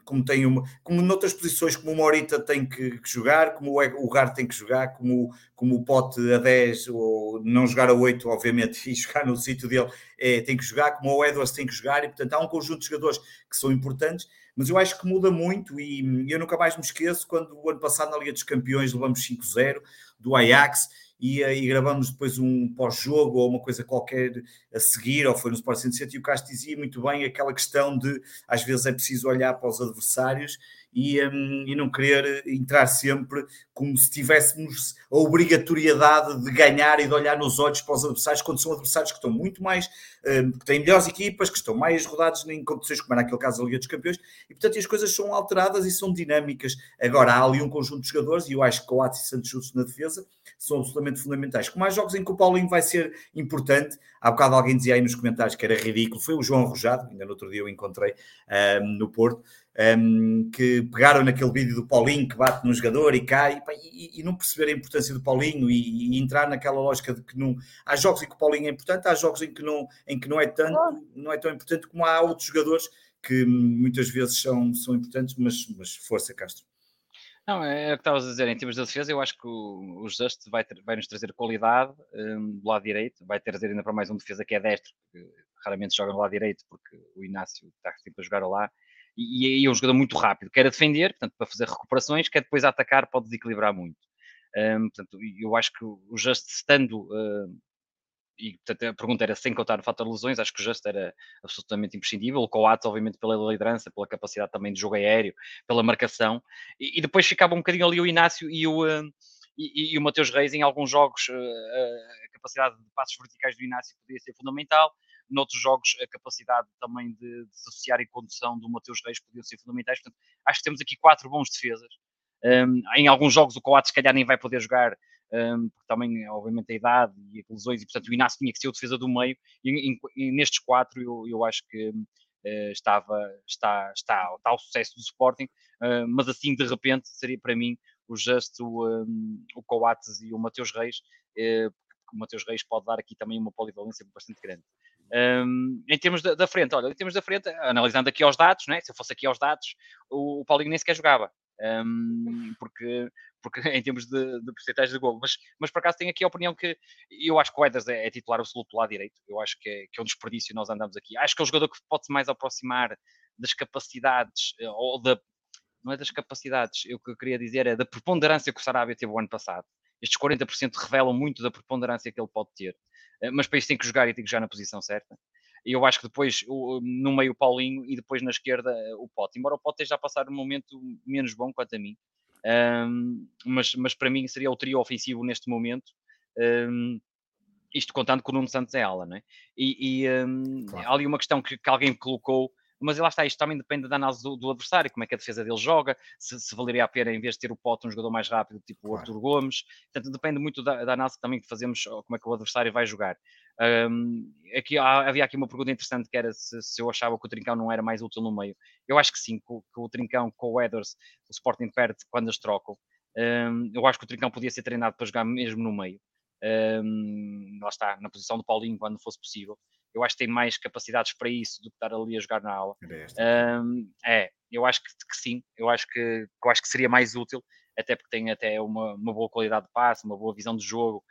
S3: como tem uma, como noutras posições, como o Morita tem que, que jogar, como o, o Gar tem que jogar, como, como o Pote a 10 ou não jogar a 8, obviamente, [LAUGHS] e jogar no sítio dele é, tem que jogar, como o Edwards tem que jogar, e portanto há um conjunto de jogadores que são importantes, mas eu acho que muda muito e eu nunca mais me esqueço quando o ano passado na Liga dos Campeões levamos 5-0 do Ajax e, e gravamos depois um pós-jogo ou uma coisa qualquer a seguir, ou foi no Sport 107, e o Castro dizia muito bem aquela questão de às vezes é preciso olhar para os adversários e, um, e não querer entrar sempre como se tivéssemos a obrigatoriedade de ganhar e de olhar nos olhos para os adversários, quando são adversários que estão muito mais, um, que têm melhores equipas, que estão mais rodados em competições, como era aquele caso da Liga dos Campeões, e portanto as coisas são alteradas e são dinâmicas. Agora há ali um conjunto de jogadores, e eu acho que Coates e Santos Justo na defesa são absolutamente fundamentais. Como há jogos em que o Paulinho vai ser importante, há bocado alguém dizia aí nos comentários que era ridículo, foi o João Rojado, ainda no outro dia eu encontrei um, no Porto, um, que pegaram naquele vídeo do Paulinho que bate no jogador e cai e, e não perceber a importância do Paulinho e, e, entrar naquela lógica de que não há jogos em que o Paulinho é importante, há jogos em que não, em que não é tanto, não é tão importante como há outros jogadores que muitas vezes são, são importantes, mas, mas força, Castro.
S2: Não, é o que estavas a dizer, em termos de defesa, eu acho que o, o Just vai, ter, vai nos trazer qualidade um, do lado direito, vai trazer ainda para mais um defesa que é destro, que raramente joga no lado direito, porque o Inácio está sempre a jogar lá, e, e é um jogador muito rápido, quer a defender, portanto, para fazer recuperações, quer depois a atacar, pode desequilibrar muito. Um, portanto, eu acho que o Just estando, e portanto, a pergunta era sem contar o fator lesões, acho que o Just era absolutamente imprescindível. O Coates, obviamente, pela liderança, pela capacidade também de jogo aéreo, pela marcação, e, e, depois ficava um bocadinho ali o Inácio e o. Uh, e, e o Mateus Reis em alguns jogos a capacidade de passos verticais do Inácio podia ser fundamental, noutros jogos a capacidade também de, de associar e condução do Mateus Reis podiam ser fundamentais, portanto acho que temos aqui quatro bons defesas, um, em alguns jogos o Coates se calhar nem vai poder jogar um, porque também, obviamente, a idade e as lesões, e portanto o Inácio tinha que ser o defesa do meio, e, e, e nestes quatro eu, eu acho que uh, estava, está, está, está o sucesso do Sporting, uh, mas assim de repente seria para mim o Justo, um, o Coates e o Mateus Reis, uh, o Mateus Reis pode dar aqui também uma polivalência bastante grande. Um, em termos da, da, frente, olha, em termos da frente, analisando aqui aos dados, né, se eu fosse aqui aos dados, o, o Paulinho nem sequer jogava um, porque, porque [LAUGHS] em termos de, de porcentagem de gol. Mas, mas por acaso tenho aqui a opinião que eu acho que o Eders é, é titular absoluto lado direito. Eu acho que é, que é um desperdício nós andamos aqui. Acho que é o jogador que pode-se mais aproximar das capacidades eh, ou da. Não é das capacidades, eu que eu queria dizer é da preponderância que o Sarabia teve o ano passado. Estes 40% revelam muito da preponderância que ele pode ter. Eh, mas para isso tem que jogar e tem que jogar na posição certa. E eu acho que depois no meio o Paulinho e depois na esquerda o Pote. Embora o Pote esteja a passar um momento menos bom quanto a mim, um, mas, mas para mim seria o trio ofensivo neste momento. Um, isto contando com o Nuno Santos é ala, não é? E, e um, claro. há ali uma questão que, que alguém colocou mas lá está, isto também depende da análise do, do, adversário, como é que a defesa dele joga, se, se, valeria a pena em vez de ter o Pote um jogador mais rápido, tipo claro. o Arthur Gomes, portanto depende muito da, da, análise também que fazemos, como é que o adversário vai jogar. Um, aqui, havia aqui uma pergunta interessante que era se, se, eu achava que o Trincão não era mais útil no meio. Eu acho que sim, que, que o Trincão com o Eders, o Sporting perde quando eles trocam. Um, eu acho que o Trincão podia ser treinado para jogar mesmo no meio. Um, lá está, na posição do Paulinho, quando fosse possível eu acho que tem mais capacidades para isso do que estar ali a jogar na aula. Um, é, eu acho que, que, sim, eu acho que, eu acho que seria mais útil, até porque tem até uma, uma boa qualidade de passe, uma boa visão de jogo,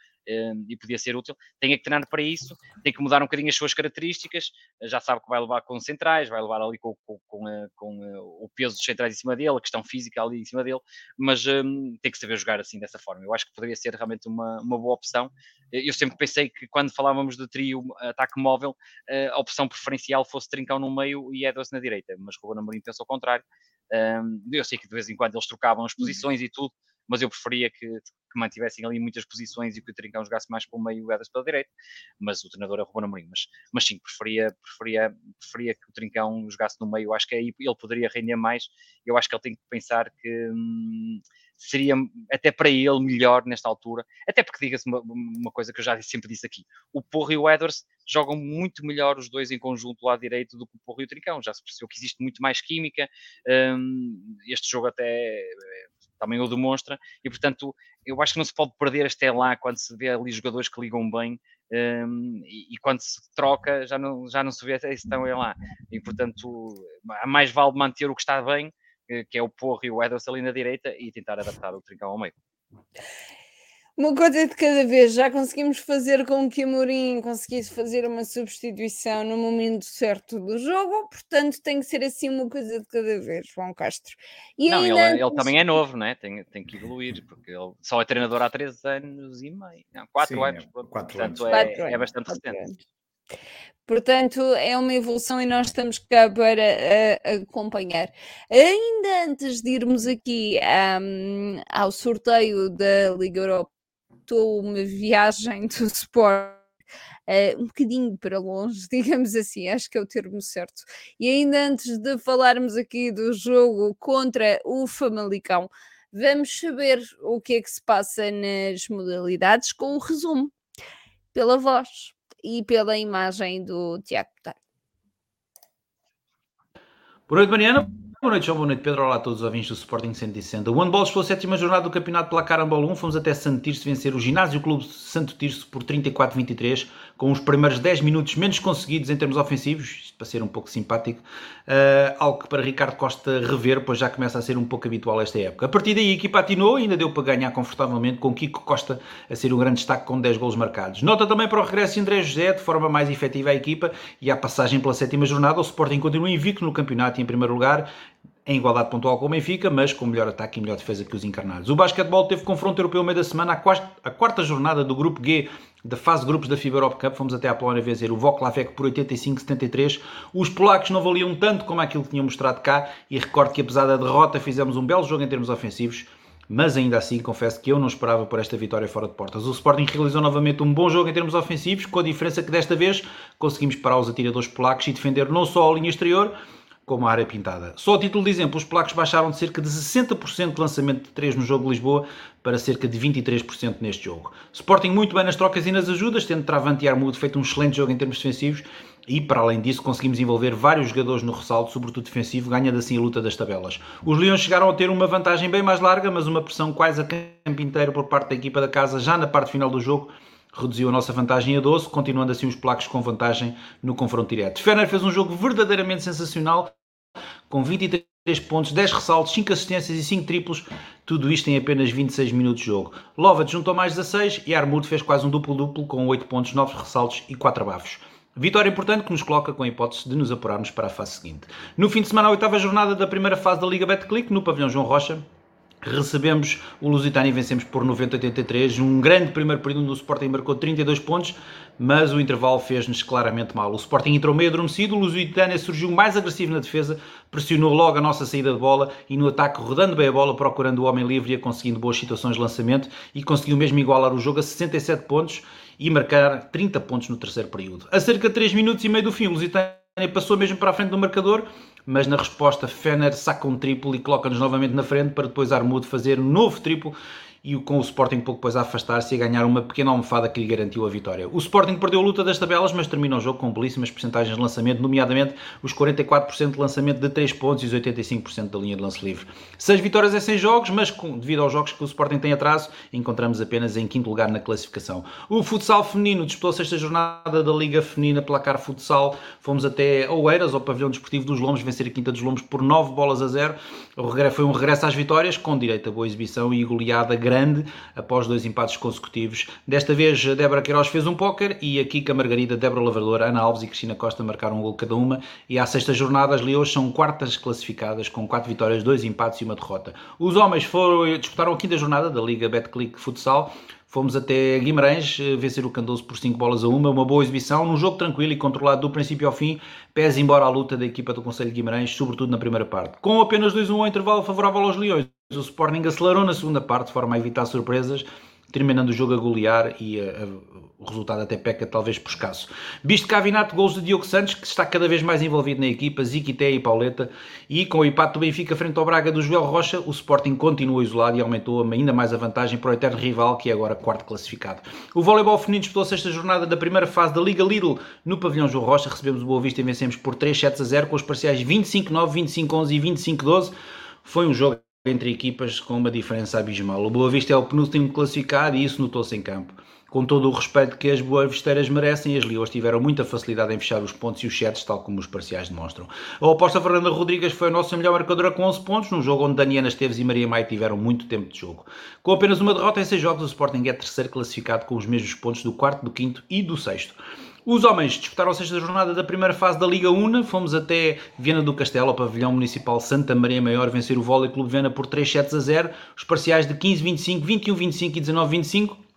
S2: e podia ser útil, tem que treinar para isso, tem que mudar um bocadinho as suas características, já sabe que vai levar com centrais, vai levar ali com, com, com, eh, com eh, o peso dos centrais em cima dele, a questão física ali em cima dele, mas um, tem que saber jogar assim dessa forma. Eu acho que poderia ser realmente uma, uma boa opção. Eu sempre pensei que quando falávamos de trio ataque móvel, eh, a opção preferencial fosse Trincão no meio e Edwards na direita, mas Ruben Amorim pensou ao contrário. Um, eu sei que de vez em quando eles trocavam as uhum. posições e tudo, mas eu preferia que, que mantivessem ali muitas posições e que o Trincão jogasse mais pelo meio e o Edas pela direita, mas o treinador é Ruben Amorim, mas, mas sim, preferia, preferia, preferia que o Trincão jogasse no meio, acho que aí ele poderia render mais, eu acho que ele tem que pensar que hum, seria até para ele melhor nesta altura, até porque diga-se uma, uma, coisa que eu já sempre disse aqui, o Porro e o Edwards jogam muito melhor os dois em conjunto lá direito do que o Porro e o Trincão, já se percebeu que existe muito mais química, hum, este jogo até também o demonstra, e portanto eu acho que não se pode perder este lá quando se vê ali jogadores que ligam bem um, e, e, quando se troca já não, já não se vê esse estão lá. E portanto, mais vale manter o que está bem, eh, que é o Porro e o Ederson ali na direita, e tentar adaptar o Trincão ao meio.
S1: Uma coisa de cada vez, já conseguimos fazer com que a Mourinho conseguisse fazer uma substituição no momento certo do jogo, portanto tem que ser assim uma coisa de cada vez, João Castro.
S2: E não, ele, antes... ele, também é novo, né? tem, tem que evoluir, porque ele só é treinador há três anos e meio, não, quatro Sim, anos, é, quatro portanto anos. É, é bastante recente.
S1: Portanto, é uma evolução e nós estamos cá para uh, acompanhar. Ainda antes de irmos aqui um, ao sorteio da Liga Europa estou uma viagem do Sport Uh, um bocadinho para longe, [LAUGHS] digamos assim, acho que é o termo certo. E ainda antes de falarmos aqui do jogo contra o Famalicão, vamos saber o que é que se passa nas modalidades com o resumo, pela voz e pela imagem do Tiago.
S4: Boa noite, Mariana. Boa noite, João. Boa noite, Pedro. Olá a todos os ouvintes do Sporting 160. O handball chegou a sétima jornada do campeonato pela Carambol 1. Fomos até Santo Tirso vencer o Ginásio Clube Santo Tirso por 34-23, com os primeiros 10 minutos menos conseguidos em termos ofensivos, para ser um pouco simpático, uh, algo que para Ricardo Costa rever, pois já começa a ser um pouco habitual esta época. A partir daí a equipa atinou e ainda deu para ganhar confortavelmente, com Kiko Costa a ser um grande destaque com 10 golos marcados. Nota também para o regresso de André José, de forma mais efetiva à equipa, e à passagem pela sétima jornada, o Sporting continua invicto no campeonato e em primeiro lugar, em igualdade pontual com o Benfica, mas com melhor ataque e melhor defesa que os encarnados. O basquetebol teve confronto europeu meio da semana, a quarta jornada do grupo G da fase de grupos da FIBA Europe Cup. Fomos até à Polónia vencer o Voklavek por 85-73. Os polacos não valiam tanto como aquilo que tinham mostrado cá e recordo que apesar da derrota fizemos um belo jogo em termos ofensivos mas ainda assim confesso que eu não esperava por esta vitória fora de portas. O Sporting realizou novamente um bom jogo em termos ofensivos, com a diferença que desta vez conseguimos parar os atiradores polacos e defender não só a linha exterior, como a área pintada. Só a título de exemplo, os polacos baixaram de cerca de 60% de lançamento de 3 no jogo de Lisboa para cerca de 23% neste jogo. Sporting muito bem nas trocas e nas ajudas, tendo Travante e Armudo feito um excelente jogo em termos defensivos e, para além disso, conseguimos envolver vários jogadores no ressalto, sobretudo defensivo, ganhando assim a luta das tabelas. Os Leões chegaram a ter uma vantagem bem mais larga, mas uma pressão quase a campo inteiro por parte da equipa da casa já na parte final do jogo reduziu a nossa vantagem a 12, continuando assim os polacos com vantagem no confronto direto. Fener fez um jogo verdadeiramente sensacional, com 23 pontos, 10 ressaltos, 5 assistências e 5 triplos, tudo isto em apenas 26 minutos de jogo. Lovat juntou mais 16 e Armud fez quase um duplo-duplo com 8 pontos, 9 ressaltos e 4 abafos. Vitória importante que nos coloca com a hipótese de nos apurarmos para a fase seguinte. No fim de semana, a oitava jornada da primeira fase da Liga Betclic, no pavilhão João Rocha, recebemos o Lusitânia e vencemos por 90-83. Um grande primeiro período onde o Sporting marcou 32 pontos, mas o intervalo fez-nos claramente mal. O Sporting entrou meio adormecido, o Lusitânia surgiu mais agressivo na defesa, pressionou logo a nossa saída de bola e no ataque rodando bem a bola, procurando o homem livre e conseguindo boas situações de lançamento e conseguiu mesmo igualar o jogo a 67 pontos e marcar 30 pontos no terceiro período. A cerca de 3 minutos e meio do fim, o Lusitânia passou mesmo para a frente do marcador, mas na resposta Fener saca um triplo e coloca-nos novamente na frente para depois Armudo fazer um novo triplo e com o Sporting pouco depois a afastar-se e a ganhar uma pequena almofada que lhe garantiu a vitória. O Sporting perdeu a luta das tabelas, mas termina o jogo com belíssimas porcentagens de lançamento, nomeadamente os 44% de lançamento de 3 pontos e os 85% da linha de lance livre. 6 vitórias em 6 jogos, mas com, devido aos jogos que o Sporting tem atraso, encontramos apenas em quinto lugar na classificação. O futsal feminino disputou a sexta jornada da Liga Feminina Placar Futsal. Fomos até Oeiras, ao pavilhão desportivo dos Lombos, vencer a Quinta dos Lombos por 9 bolas a 0. Foi um regresso às vitórias, com direito a boa exibição e goleada grande após dois empates consecutivos. Desta vez, Débora Queiroz fez um póquer e a Kika Margarida, Débora Lavrador, Ana Alves e Cristina Costa marcaram um gol cada uma. E à sexta jornada, as Leões são quartas classificadas com quatro vitórias, dois empates e uma derrota. Os homens foram, disputaram a quinta jornada da Liga Betclic Futsal. Fomos até Guimarães eh, vencer o Candoso por 5 bolas a uma, uma boa exibição, num jogo tranquilo e controlado do princípio ao fim, pese embora a luta da equipa do Conselho de Guimarães, sobretudo na primeira parte. Com apenas 2-1 ao intervalo favorável aos Leões, o Sporting acelerou na segunda parte, de forma a evitar surpresas, terminando o jogo a golear e a, a, o resultado até peca talvez por escasso. Visto Cavinato, gols de Diogo Santos, que está cada vez mais envolvido na equipa, Ziquité e Pauleta, e com o empate do Benfica frente ao Braga do Joel Rocha, o Sporting continua isolado e aumentou ainda mais a vantagem para o eterno rival, que é agora quarto classificado. O voleibol feminino disputou a sexta jornada da primeira fase da Liga Lidl no pavilhão João Rocha, recebemos o Boa Vista e vencemos por 3 sets a 0, com os parciais 25-9, 25-11 e 25-12. Foi um jogo entre equipas com uma diferença abismal. O Boa Vista é o penúltimo classificado e isso notou-se em campo. Com todo o respeito que as boas visteiras merecem, as Leões tiveram muita facilidade em fechar os pontos e os sets, tal como os parciais demonstram. A oposta Fernanda Rodrigues foi a nossa melhor marcadora com 11 pontos, num jogo onde Daniana Esteves e Maria Maia tiveram muito tempo de jogo. Com apenas uma derrota em 6 jogos, o Sporting é terceiro classificado com os mesmos pontos do quarto, do quinto e do sexto. Os homens disputaram a sexta jornada da primeira fase da Liga Una. Fomos até Viana do Castelo, ao pavilhão municipal Santa Maria Maior, vencer o Vôlei Clube Viana por 3 sets a 0. Os parciais de 15-25, 21-25 e 19-25.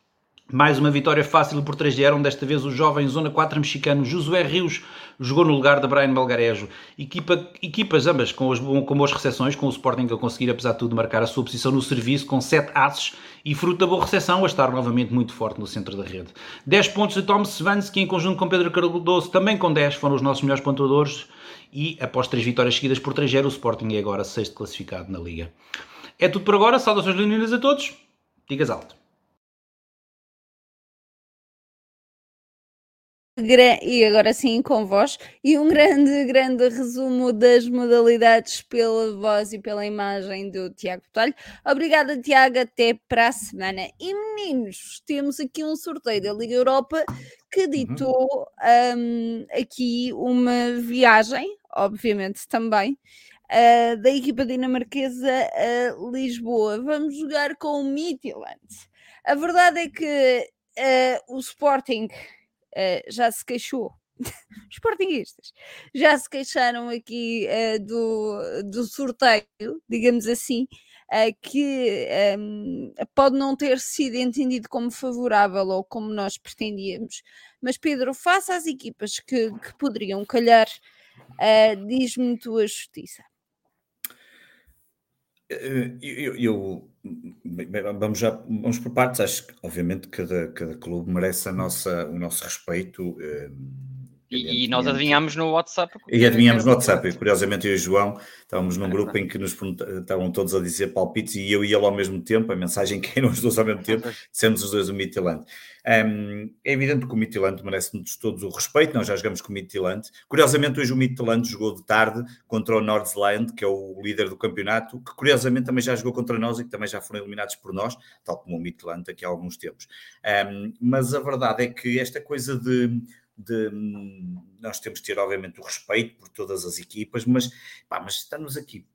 S4: Mais uma vitória fácil por 3-0, desta vez o jovem Zona 4 mexicano Josué Rios jogou no lugar de Brian Belgarejo. Equipa, equipas ambas com, as, com boas recepções, com o Sporting a conseguir, apesar de tudo, marcar a sua posição no serviço com 7 aces e fruto da boa recepção a estar novamente muito forte no centro da rede. 10 pontos de Tom Svans, que em conjunto com Pedro Cardoso, também com 10, foram os nossos melhores pontuadores e após 3 vitórias seguidas por 3-0, o Sporting é agora sexto classificado na Liga. É tudo por agora, saudações leoninas a todos, digas alto.
S1: E agora sim com voz, e um grande, grande resumo das modalidades pela voz e pela imagem do Tiago Botelho. Obrigada, Tiago, até para a semana. E meninos, temos aqui um sorteio da Liga Europa que uhum. ditou uhum. um, aqui uma viagem, obviamente também, uh, da equipa dinamarquesa a Lisboa. Vamos jogar com o Midland. A verdade é que uh, o Sporting uh, já se queixou. [LAUGHS] Os sportinguistas já se queixaram aqui uh, do, do sorteio, digamos assim, uh, que um, ehm, pode não ter sido entendido como favorável ou como nós pretendíamos. Mas, Pedro, faça as equipas que, que poderiam calhar, diz-me tua justiça.
S3: Eh, eu, eu, vamos já vamos por partes. Acho que obviamente cada, cada clube merece a nossa, o nosso respeito. Eh,
S2: e, e, nós adivinhámos no WhatsApp.
S3: E adivinhámos no WhatsApp. E, curiosamente, eu e o João estávamos num grupo em que nos estavam todos a dizer palpites e eu e ele ao mesmo tempo. A mensagem [LAUGHS] que eram os dois ao mesmo tempo, dissemos os dois o Midtjylland. Um, é evidente que o Midtjylland merece-nos todos o respeito. Nós já jogamos com o Midtjylland. Curiosamente, hoje o Midtjylland jogou de tarde contra o Nordsland, que é o líder do campeonato, que curiosamente também já jogou contra nós e que também já foram eliminados por nós, tal como o Midtjylland aqui há alguns tempos. Um, mas a verdade é que esta coisa de de, nós temos de ter, obviamente, o respeito por todas as equipas, mas, pá, mas estamos aqui,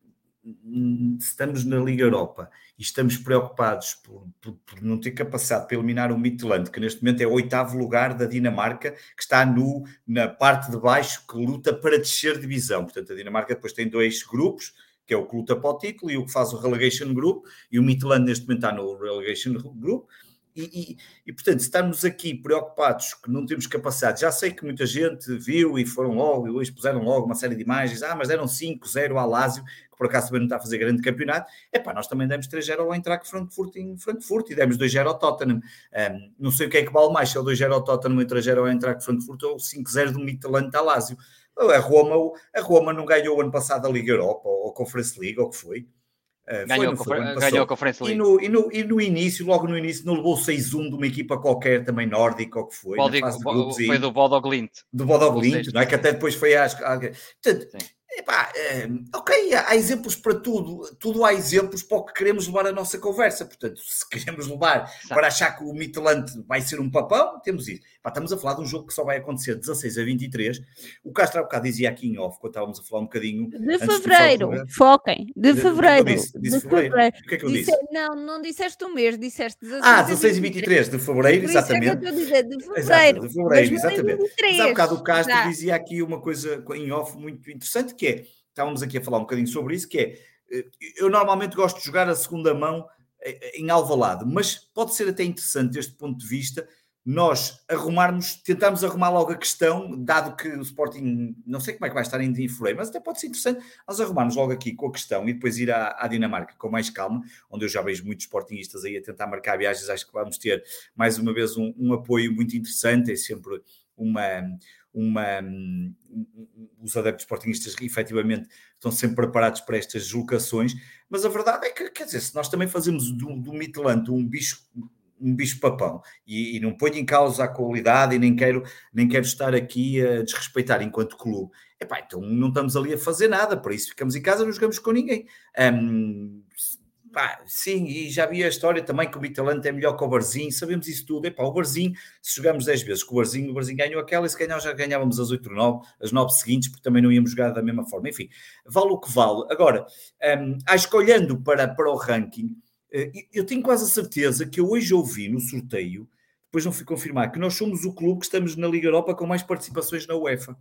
S3: estamos na Liga Europa e estamos preocupados por, por, por não ter capacidade para eliminar o Midtjylland, que neste momento é o oitavo lugar da Dinamarca, que está no, na parte de baixo, que luta para descer divisão. Portanto, a Dinamarca depois tem dois grupos, que é o que luta para o título e o que faz o Relegation Group, e o Midtjylland neste momento está no Relegation Group, e, e, e, portanto, estarmos aqui preocupados que não temos capacidade, já sei que muita gente viu e foram logo, e hoje puseram logo uma série de imagens, ah, mas deram 5-0 ao Lásio, que por acaso também não está a fazer grande campeonato, é pá, nós também demos 3-0 ao Eintracht Frankfurt em Frankfurt e demos 2-0 ao Tottenham. Um, não sei o que é que vale mais, se é o 2-0 ao Tottenham e 3-0 ao Eintracht Frankfurt ou 5-0 do Midtjylland ao Lásio. A Roma, a Roma não ganhou ano passado a Liga Europa ou a Conference League, ou o que foi.
S2: Uh, ganhou, foi, foi, ganhou a Conferência
S3: League. E no, e, no, e no início, logo no início, não levou 6-1 de uma equipa qualquer, também nórdica, ou que foi.
S2: foi do Bodo Glint.
S3: Do Bodo Glint, não é? Que até depois foi às. Portanto, Epá, é, ok, há exemplos para tudo, tudo há exemplos para o que queremos levar a nossa conversa. Portanto, se queremos levar para achar que o Midland vai ser um papão, temos isso. Epá, estamos a falar de um jogo que só vai acontecer de 16 a 23. O Castro há bocado dizia aqui em off, quando estávamos a falar um bocadinho.
S1: De fevereiro, de foquem, de, de fevereiro.
S3: Disse, disse de fevereiro. fevereiro. O que é que eu disse? disse?
S1: Não, não disseste o mês, disseste
S3: 16 Ah, 16 e 23 de fevereiro, exatamente. É que eu
S1: dizer, de fevereiro. Exato,
S3: de fevereiro, exatamente. Mas há bocado o Castro Já. dizia aqui uma coisa em off muito interessante que é estávamos aqui a falar um bocadinho sobre isso, que é, eh, eu normalmente gosto de jogar a segunda mão eh, em Alvalade, mas pode ser até interessante deste ponto de vista nós arrumarmos, tentarmos arrumar logo a questão, dado que o Sporting, não sei como é que vai estar em Freio, mas até pode ser interessante nós arrumarmos logo aqui com a questão e depois ir à, à, Dinamarca com mais calma, onde eu já vejo muitos Sportingistas aí a tentar marcar viagens, acho que vamos ter mais uma vez um, um apoio muito interessante, é sempre uma, uma, os adeptos sportingistas efetivamente estão sempre preparados para estas deslocações, mas a verdade é que, quer dizer, se nós também fazemos do, do um bicho um bicho papão e, e, não ponho em causa a qualidade e nem quero, nem quero estar aqui a desrespeitar enquanto clube. Epá, então não estamos ali a fazer nada, por isso ficamos em casa, não jogamos com ninguém. Um, Pá, sim, e já vi a história também que o Midtjylland é melhor que o Barzinho, sabemos isso tudo. Epá, o Barzinho, se jogamos 10 vezes com o Barzinho, o Barzinho ganhou aquela e se ganhar já ganhávamos as 8 ou 9, as 9 seguintes, porque também não íamos jogar da mesma forma. Enfim, vale o que vale. Agora, um, acho que olhando para, para o ranking, uh, eu tenho quase a certeza que eu hoje ouvi no sorteio, depois não fui confirmar, que nós somos o clube que estamos na Liga Europa com mais participações na UEFA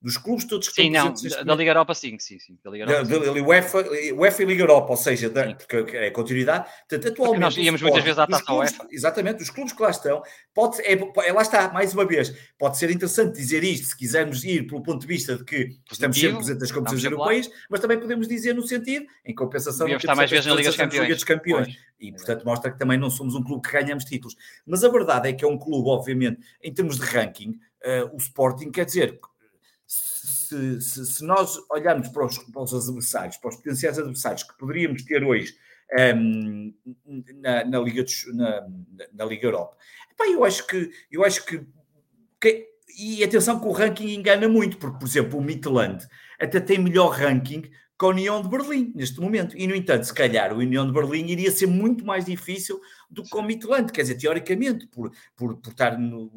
S3: dos clubes todos que
S2: sim, estão presentes. Sim, não, da Liga Europa sim, sim, sim. Da Liga Europa,
S3: da, da, UEFA, UEFA e Liga Europa, ou seja, da, porque é continuidade. Portanto, atualmente,
S2: nós íamos muitas vezes à taça UEFA.
S3: Exatamente, os clubes que lá estão, pode, é, é, lá está, mais uma vez, pode ser interessante dizer isto, se quisermos ir pelo ponto de vista de que Positivo, estamos sempre presentes nas competições europeias, mas também podemos dizer no sentido, em compensação,
S2: Devíamos estar mais vezes na Liga dos Campeões.
S3: dos Campeões. E, portanto, mostra que também não somos um clube que ganhamos títulos. Mas a verdade é que é um clube, obviamente, em termos de ranking, uh, o Sporting, quer dizer, se, se, se nós olharmos para os, para os, adversários, para os potenciais adversários que poderíamos ter hoje um, na, na, Liga na, na, Liga Europa, epá, eu acho que eu acho que, que, e atenção que o ranking engana muito, porque, por exemplo, o Midland até tem melhor ranking com a União de Berlim neste momento. E, no entanto, se calhar o União de Berlim iria ser muito mais difícil do que o Midland, quer dizer, teoricamente, por, por, por estar no,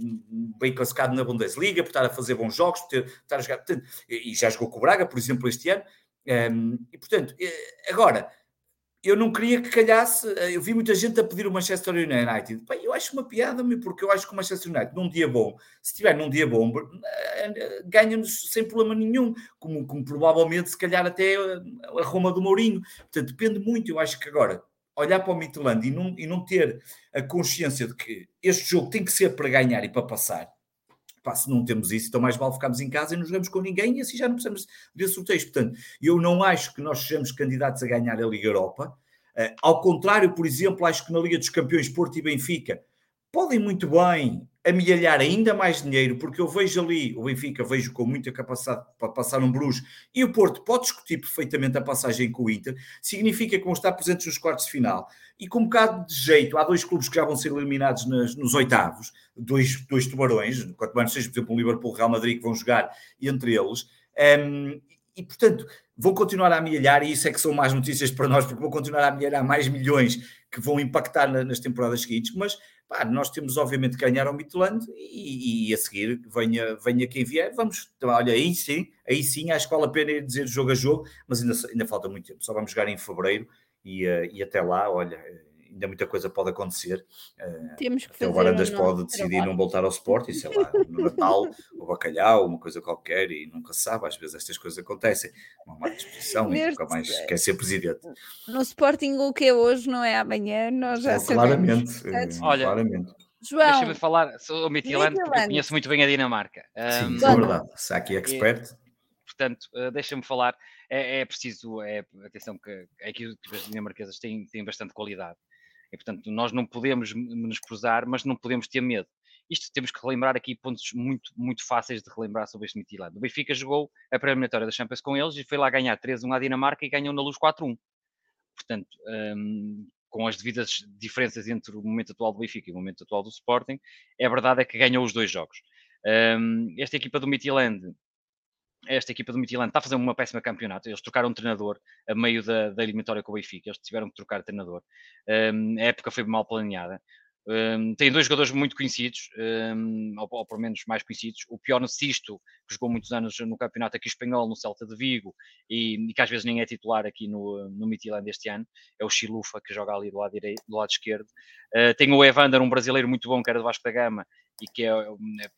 S3: bem classificado na Bundesliga, por estar a fazer bons jogos, por ter, estar a jogar. Portanto, e já jogou com o Braga, por exemplo, este ano. Um, e, portanto, eh, agora eu não queria que calhasse. Eh, eu vi muita gente a pedir o Manchester United. Bem, eu acho uma piada, porque eu acho que o Manchester United, num dia bom, se estiver num dia bom, eh, ganha-nos sem problema nenhum, como, como provavelmente, se calhar, até eh, a Roma do Mourinho. Portanto, depende muito. Eu acho que agora, olhar para o Midland e não, e não ter a consciência de que este jogo tem que ser para ganhar e para passar. Pá, se não temos isso, então mais vale ficarmos em casa e não jogamos com ninguém e assim já não precisamos de sorteios. Portanto, eu não acho que nós sejamos candidatos a ganhar a Liga Europa. Uh, ao contrário, por exemplo, acho que na Liga dos Campeões Porto e Benfica podem muito bem amealhar ainda mais dinheiro, porque eu vejo ali, o Benfica vejo com muita capacidade para passar um Bruges, e o Porto pode discutir perfeitamente a passagem com o Inter, significa que vão estar presentes nos quartos de final. E com um bocado de jeito, há dois clubes que já vão ser eliminados nos, nos oitavos, dois, dois tubarões, quanto mais seja, por exemplo, o Liverpool e o Real Madrid, que vão jogar entre eles. Um, e, portanto, vão continuar a amealhar, e isso é que são mais notícias para nós, porque vão continuar a amealhar mais milhões que vão impactar na, nas temporadas seguintes, mas Pá, nós temos obviamente que ganhar ao Midland e, e, a seguir venha, venha quem vier, vamos, olha, aí sim, aí sim acho que vale a pena ir dizer jogo a jogo, mas ainda, ainda falta muito tempo, só vamos jogar em Fevereiro e, uh, e até lá, olha, ainda muita coisa pode acontecer.
S1: Uh, Temos que
S3: fazer o Varandas pode decidir trabalho. não voltar ao Sport, e sei lá, no Natal, [LAUGHS] o bacalhau, uma coisa qualquer, e nunca se sabe, às vezes estas coisas acontecem. Uma má disposição e nunca mais quer ser presidente.
S1: No Sporting, o que é hoje não é amanhã, nós já
S3: claramente, sabemos.
S2: Uh, Olha, claramente. João, deixa-me falar sobre o Midtjylland, porque eu conheço muito bem a Dinamarca.
S3: Sim, um, é verdade. Se aqui expert. E,
S2: portanto, uh, deixa-me falar. É, é, preciso, é, atenção, que a equipe das dinamarquesas tem, tem bastante qualidade. E, portanto, nós não podemos menosprezar, mas não podemos ter medo. Isto temos que relembrar aqui pontos muito, muito fáceis de relembrar sobre este Midtjylland. O Benfica jogou a pré-eliminatória da Champions com eles e foi lá ganhar 3-1 à Dinamarca e ganhou na luz 4-1. Portanto, um, com as devidas diferenças entre o momento atual do Benfica e o momento atual do Sporting, é verdade é que ganhou os dois jogos. Um, esta equipa do Midtjylland esta equipa do Midtjylland está a fazer uma péssima campeonato. Eles trocaram um treinador a meio da, da eliminatória com o Benfica. Eles tiveram que trocar treinador. Um, a época foi mal planeada. Um, tem dois jogadores muito conhecidos, um, ou, ou pelo menos mais conhecidos. O Pior Sisto, que jogou muitos anos no campeonato aqui espanhol, no Celta de Vigo, e, e que às vezes nem é titular aqui no, no Midtjylland este ano. É o Chilufa, que joga ali do lado, direito, do lado esquerdo. Uh, tem o Evander, um brasileiro muito bom, que era do Vasco da Gama, e que é, é, é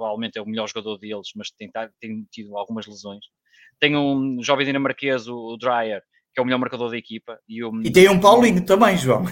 S2: provavelmente é o melhor jogador deles, mas tem, tem tido algumas lesões. Tem um jovem dinamarquês, o, o Dreyer, que é o melhor marcador da equipa.
S3: E, o... e tem um Paulinho também, João.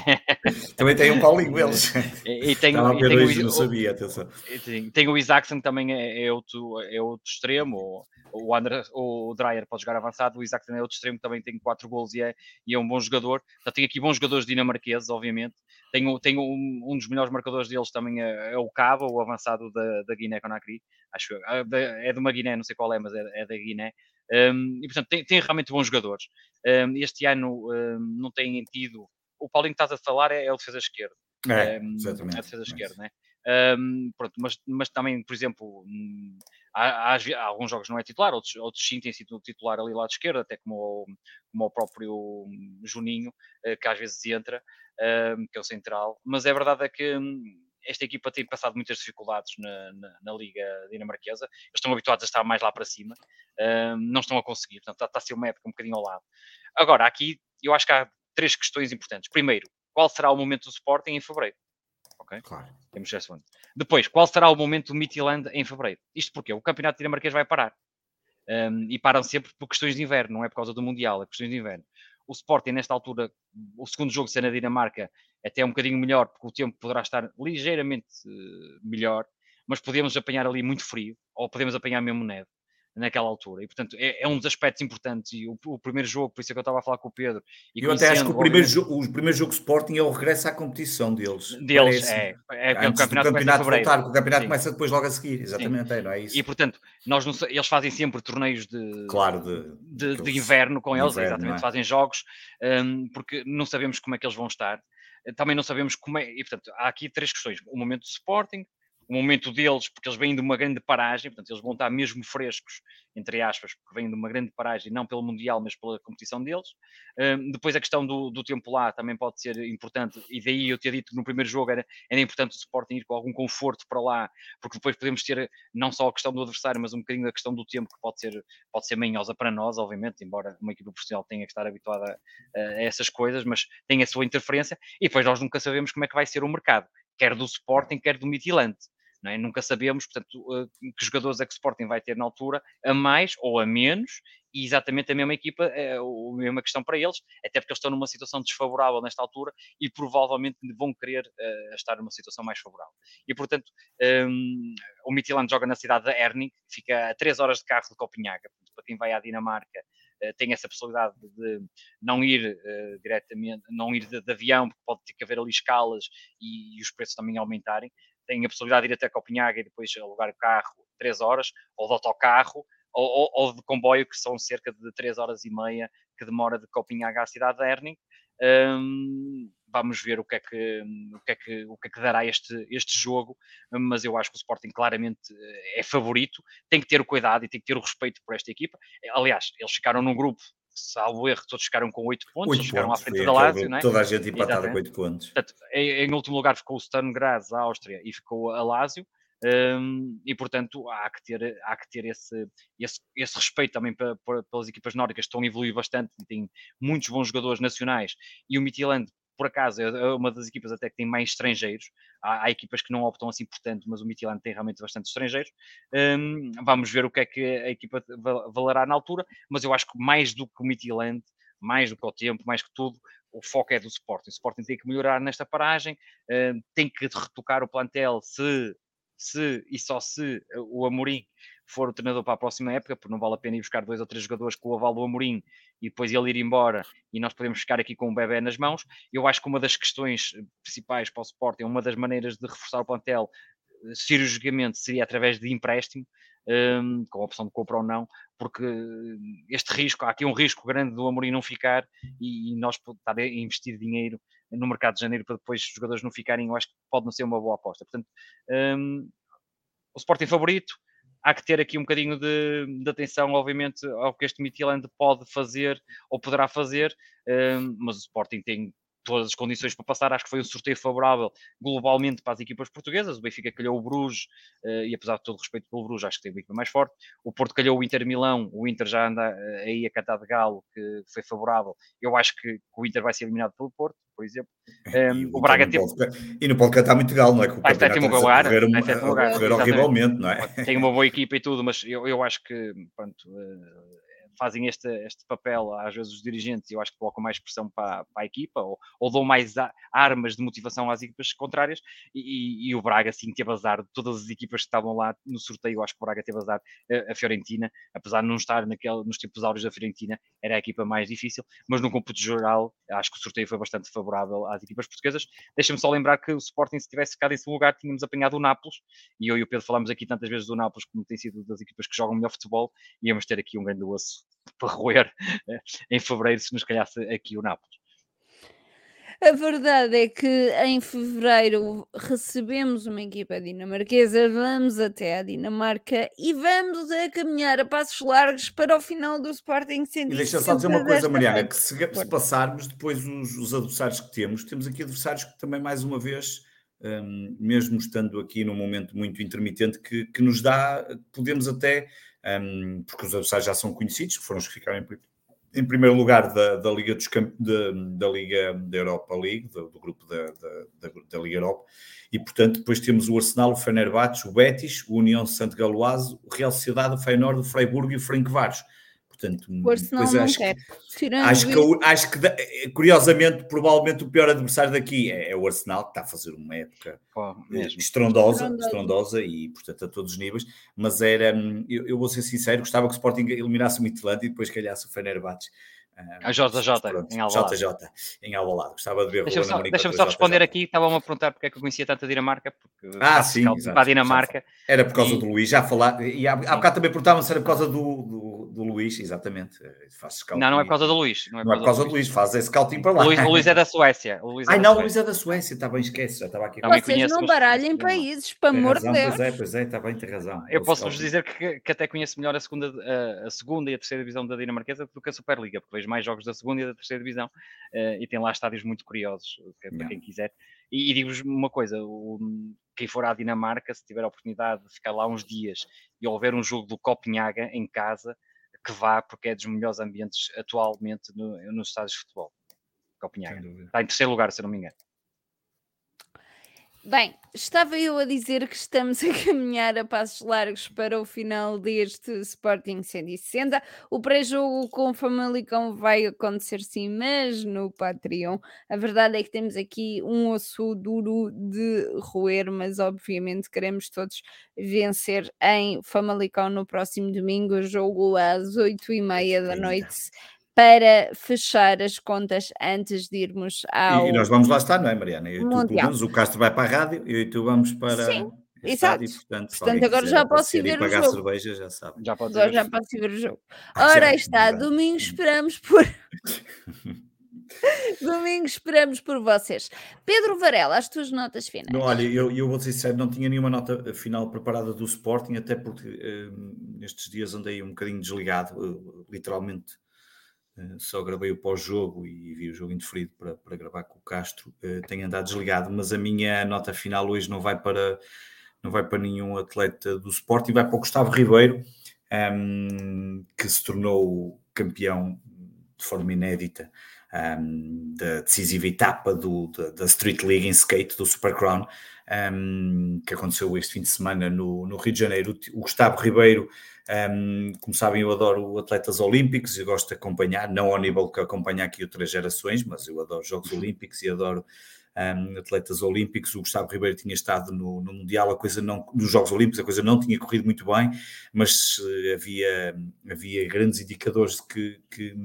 S3: [LAUGHS] também tem um Paulinho, eles.
S2: E, e tem,
S3: Estava
S2: e tem
S3: o, não sabia, atenção.
S2: Tem, tem o Isaacson também é, é, outro, é outro extremo. O, André, o Dreyer pode jogar avançado, o Isaacson é outro extremo, também tem quatro gols e é, e é um bom jogador. Já tem aqui bons jogadores dinamarqueses, obviamente. Tem, tem um, um dos melhores marcadores deles também é, é o Cava, o avançado da, da Guiné-Conakry. Acho é de uma Guiné, não sei qual é, mas é, é da Guiné. Um, e portanto tem, tem, realmente bons jogadores. Um, este ano não têm tido. O Paulinho que estás a falar é, é o defesa esquerdo.
S3: É, exatamente.
S2: É a defesa esquerda, né? pronto, mas, mas também, por exemplo, hum, há, há, há, alguns jogos não é titular, outros, outros sim têm sido titular ali lado esquerdo, até como o, como o próprio Juninho, eh, que às vezes entra, que é o central. Mas é verdade é que hum, esta equipa tem passado muitas dificuldades na, na, na, Liga Dinamarquesa. Eles estão habituados a estar mais lá para cima, uh, não estão a conseguir, portanto, está, está a ser uma época um bocadinho ao lado. Agora, aqui eu acho que há três questões importantes. Primeiro, qual será o momento do Sporting em fevereiro? Ok? Claro. Temos esse ponto. Depois, qual será o momento do Midtjylland em fevereiro? Isto porque o campeonato dinamarquês vai parar. Um, e param sempre por questões de inverno, não é por causa do Mundial, é questões de inverno. O Sporting, nesta altura, o segundo jogo ser na Dinamarca, até um bocadinho melhor, porque o tempo poderá estar ligeiramente uh, melhor, mas podemos apanhar ali muito frio, ou podemos apanhar mesmo neve naquela altura. E, portanto, é, é, um dos aspectos importantes. E o, o, primeiro jogo, por isso é que eu estava a falar com o Pedro.
S3: E eu até acho que o primeiro, jogo, o primeiro jogo Sporting é o regresso à competição deles.
S2: Deles, é. é, é
S3: o campeonato, campeonato voltar, o campeonato Sim. começa depois logo a seguir. Exatamente, é, não é isso.
S2: E, portanto, nós não, eles fazem sempre torneios de,
S3: claro,
S2: de, de, de inverno com eles, inverno, exatamente, é? fazem jogos, um, porque não sabemos como é que eles vão estar. Também não sabemos como é. E, portanto, há aqui três questões. O momento do Sporting, o momento deles, porque eles vêm de uma grande paragem, portanto, eles vão estar mesmo frescos, entre aspas, porque vêm de uma grande paragem, não pelo Mundial, mas pela competição deles. Um, depois a questão do, do, tempo lá também pode ser importante, e daí eu ter dito que no primeiro jogo era, era importante o Sporting ir com algum conforto para lá, porque depois podemos ter não só a questão do adversário, mas um bocadinho a questão do tempo, que pode ser, pode ser manhosa para nós, obviamente, embora uma equipa profissional tenha que estar habituada a, a essas coisas, mas tem a sua interferência, e depois nós nunca sabemos como é que vai ser o mercado, quer do Sporting, quer do Midtjylland é? Nunca sabemos, portanto, que jogadores é que o Sporting vai ter na altura, a mais ou a menos, e exatamente a mesma equipa, é a mesma questão para eles, até porque eles estão numa situação desfavorável nesta altura e provavelmente vão querer uh, estar numa situação mais favorável. E portanto, um, o Midtjylland joga na cidade de Erning, fica a 3 horas de carro de Copenhaga, portanto, para quem vai à Dinamarca tem essa possibilidade de não ir uh, diretamente, não ir de, de, avião, porque pode ter que haver ali escalas e, e os preços também aumentarem. Tem a possibilidade de ir até Copenhaga e depois alugar o carro 3 horas, ou de autocarro, ou, ou, de comboio, que são cerca de 3 horas e meia que demora de Copenhaga à cidade de Erning. Um, vamos ver o que é que, o que, é que, o que, é que dará este, este jogo, mas eu acho que o Sporting claramente eh, é favorito, tem que ter o cuidado e tem que ter o respeito por esta equipa. Aliás, eles ficaram num grupo salvo erro, todos ficaram com 8 pontos, 8 ficaram pontos, à frente da Lazio, não é?
S3: Toda a gente empatada com 8 pontos.
S2: Portanto, em, em, último lugar ficou o Sturm Graz, a Áustria, e ficou a Lazio. Um, e portanto há que ter, há que ter esse, esse, esse respeito também para, para, pelas equipas nórdicas, estão a evoluir bastante e têm muitos bons jogadores nacionais. E o Midtjylland, por acaso, é, é uma das equipas até que tem mais estrangeiros. Há, há equipas que não optam assim por tanto, mas o Midtjylland tem realmente bastante estrangeiros. Um, vamos ver o que é que a equipa valerá na altura, mas eu acho que mais do que o Midtjylland, mais do que o tempo, mais que tudo, o foco é do Sporting. O Sporting tem que melhorar nesta paragem, uh, tem que retocar o plantel se se e só se o Amorim for o treinador para a próxima época, porque não vale a pena ir buscar dois ou três jogadores com o aval do Amorim e depois ele ir embora e nós podemos ficar aqui com um bebê nas mãos. Eu acho que uma das questões eh, principais para o Sporting, uma das maneiras de reforçar o plantel eh, cirurgicamente seria através de empréstimo, um, com a opção de compra ou não, porque este risco, há aqui um risco grande do Amorim não ficar e, e nós estar a investir dinheiro no mercado de janeiro para depois os jogadores não ficarem, eu acho que pode não ser uma boa aposta. Portanto, um, o Sporting favorito, há que ter aqui um bocadinho de, de atenção, obviamente, ao que este Midtjylland pode fazer ou poderá fazer, um, mas o Sporting tem todas as condições para passar. Acho que foi um sorteio favorável globalmente para as equipas portuguesas. O Benfica calhou o Bruges, uh, e apesar de todo respeito pelo Bruges, acho que tem uma equipa mais forte. O Porto calhou o Inter Milão, o Inter já anda uh, aí a cantar de galo, que foi favorável. Eu acho que, o Inter vai ser eliminado pelo Porto, por exemplo. Um, ehm, o Braga teve...
S3: E não pode cantar muito galo, não é? Que o
S2: vai sétimo lugar,
S3: correr, sétimo lugar, correr horrivelmente, não é?
S2: Tem uma boa equipa e tudo, mas eu, eu acho que, pronto, uh, fazem este, este papel, às vezes os dirigentes, eu acho que colocam mais pressão para, para a equipa ou, ou dão mais a, armas de motivação às equipas contrárias e, e, e, o Braga sim teve azar de todas as equipas que estavam lá no sorteio, acho que o Braga teve azar a, a Fiorentina, apesar de não estar naquele, nos tempos áureos da Fiorentina, era a equipa mais difícil, mas no cômputo geral acho que o sorteio foi bastante favorável às equipas portuguesas. Deixa-me só lembrar que o Sporting se tivesse ficado em segundo lugar tínhamos apanhado o Nápoles e eu e o Pedro falamos aqui tantas vezes do Nápoles como tem sido das equipas que jogam melhor futebol e íamos ter aqui um grande osso [LAUGHS] para roer eh, em fevereiro se nos calhasse aqui o Nápoles.
S1: A verdade é que em fevereiro recebemos uma equipa dinamarquesa, vamos até a Dinamarca e vamos a caminhar a passos largos para o final do Sporting 160.
S3: E deixa só dizer uma coisa, Mariana, que se, se passarmos depois os, os, adversários que temos, temos aqui adversários que também, mais uma vez, um, mesmo estando aqui num momento muito intermitente, que, que nos dá, podemos até um, porque os adversários já são conhecidos, foram os que ficaram em, em primeiro lugar da, da Liga dos Camp, da, da Liga da Europa League, do, do grupo da, da, da, Liga Europa, e portanto depois temos o Arsenal, o Fenerbahçe, o Betis, o União Santo Galoase, o Real Sociedade, o Feyenoord, o Freiburg e o Ferencváros. Portanto,
S1: o Arsenal não acho quer.
S3: Acho, que, acho que, eh, curiosamente, provavelmente o pior adversário daqui é, é o Arsenal, que está a fazer uma época oh, estrondosa, estrondosa, estrondosa, e, portanto, a todos os níveis. Mas era, hum, eu, eu vou ser sincero, gostava que o Sporting eliminasse o Midtjylland e depois calhasse o Fenerbahçe
S2: a JJ em Alvalade.
S3: JJ em Alvalade. Gostava de ver
S2: Deixa-me só, deixa só responder aqui. Estavam a perguntar porque é que eu conhecia tanto a Dinamarca. Porque
S3: ah, sim.
S2: Para a Dinamarca.
S3: Era por causa e... do Luís. Já falar. E há, há bocado também perguntavam se era por causa do, do, do Luís. Exatamente.
S2: Faz não, não é por causa do Luís.
S3: Não é por, não é por causa do Luís. Faz esse scouting para lá.
S2: O Luís, Luís é da Suécia.
S3: O Luís é Ai, não, o Luís é da Suécia. Está bem, esquece. Já estava aqui.
S1: Vocês conheço, não baralhem países, para amor de Deus.
S3: Pois é, pois é. Está bem, tem razão.
S2: Eu posso-vos dizer que, até conheço melhor a segunda, a, a segunda e a terceira divisão da Dinamarquesa do que a Superliga, porque vejo mais jogos da segunda e da terceira divisão uh, e tem lá estádios muito curiosos para yeah. quem quiser. E, e digo-vos uma coisa: o, quem for à Dinamarca, se tiver a oportunidade de ficar lá uns dias e houver um jogo do Copenhaga em casa, que vá, porque é dos melhores ambientes atualmente no, nos estádios de futebol. Copenhaga. Está em terceiro lugar, se não me engano.
S1: Bem, estava eu a dizer que estamos a caminhar a passos largos para o final deste Sporting 160. O pré-jogo com o Famalicão vai acontecer sim, mas no Patreon. A verdade é que temos aqui um osso duro de roer, mas obviamente queremos todos vencer em Famalicão no próximo domingo, jogo às 8h30 da noite para fechar as contas antes de irmos ao.
S3: E, nós vamos lá estar, não é, Mariana? Eu tu, menos, o Castro vai para a rádio e tu vamos para.
S1: Sim. Exato. portanto, portanto agora já posso ir ver o jogo.
S3: cerveja, já sabe.
S1: Já pode agora já posso ir ver o jogo. [LAUGHS] Ora, aí está, domingo esperamos por. [LAUGHS] Domingo esperamos por vocês. Pedro Varela, as tuas notas finais.
S3: Não, olha, eu, eu vou ser sincero, não tinha nenhuma nota final preparada do Sporting, até porque uh, nestes dias andei um bocadinho desligado, uh, literalmente só gravei o pós-jogo e vi o jogo indeferido para, para gravar com o Castro. Uh, tenho andado desligado, mas a minha nota final hoje não vai para não vai para nenhum atleta do Sporting, vai para o Gustavo Ribeiro, um, ehm, que se tornou campeão de forma inédita um, ehm, da decisiva etapa do, da, da, Street League em skate, do Super Crown, um, ehm, que aconteceu este fim de semana no, no Rio de Janeiro. O Gustavo Ribeiro um, como sabem, eu adoro atletas olímpicos e gosto de acompanhar, não ao nível que acompanha aqui outras gerações, mas eu adoro Jogos Olímpicos e adoro um, atletas olímpicos. O Gustavo Ribeiro tinha estado no, no, Mundial, a coisa não, nos Jogos Olímpicos, a coisa não tinha corrido muito bem, mas uh, havia, havia grandes indicadores de que, que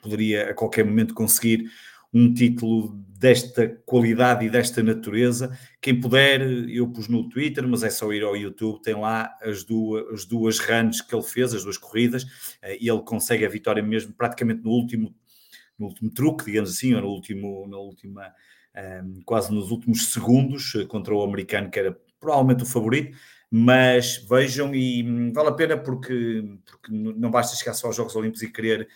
S3: poderia a qualquer momento conseguir um título desta qualidade e desta natureza. Quem puder, eu pus no Twitter, mas é só ir ao YouTube, tem lá as duas, as duas runs que ele fez, as duas corridas, eh, e ele consegue a vitória mesmo praticamente no último, no último truque, digamos assim, ou no último, na última, ehm, quase nos últimos segundos, eh, contra o americano, que era provavelmente o favorito. Mas vejam e hum, vale a pena porque, porque não basta chegar só aos Jogos Olímpicos e querer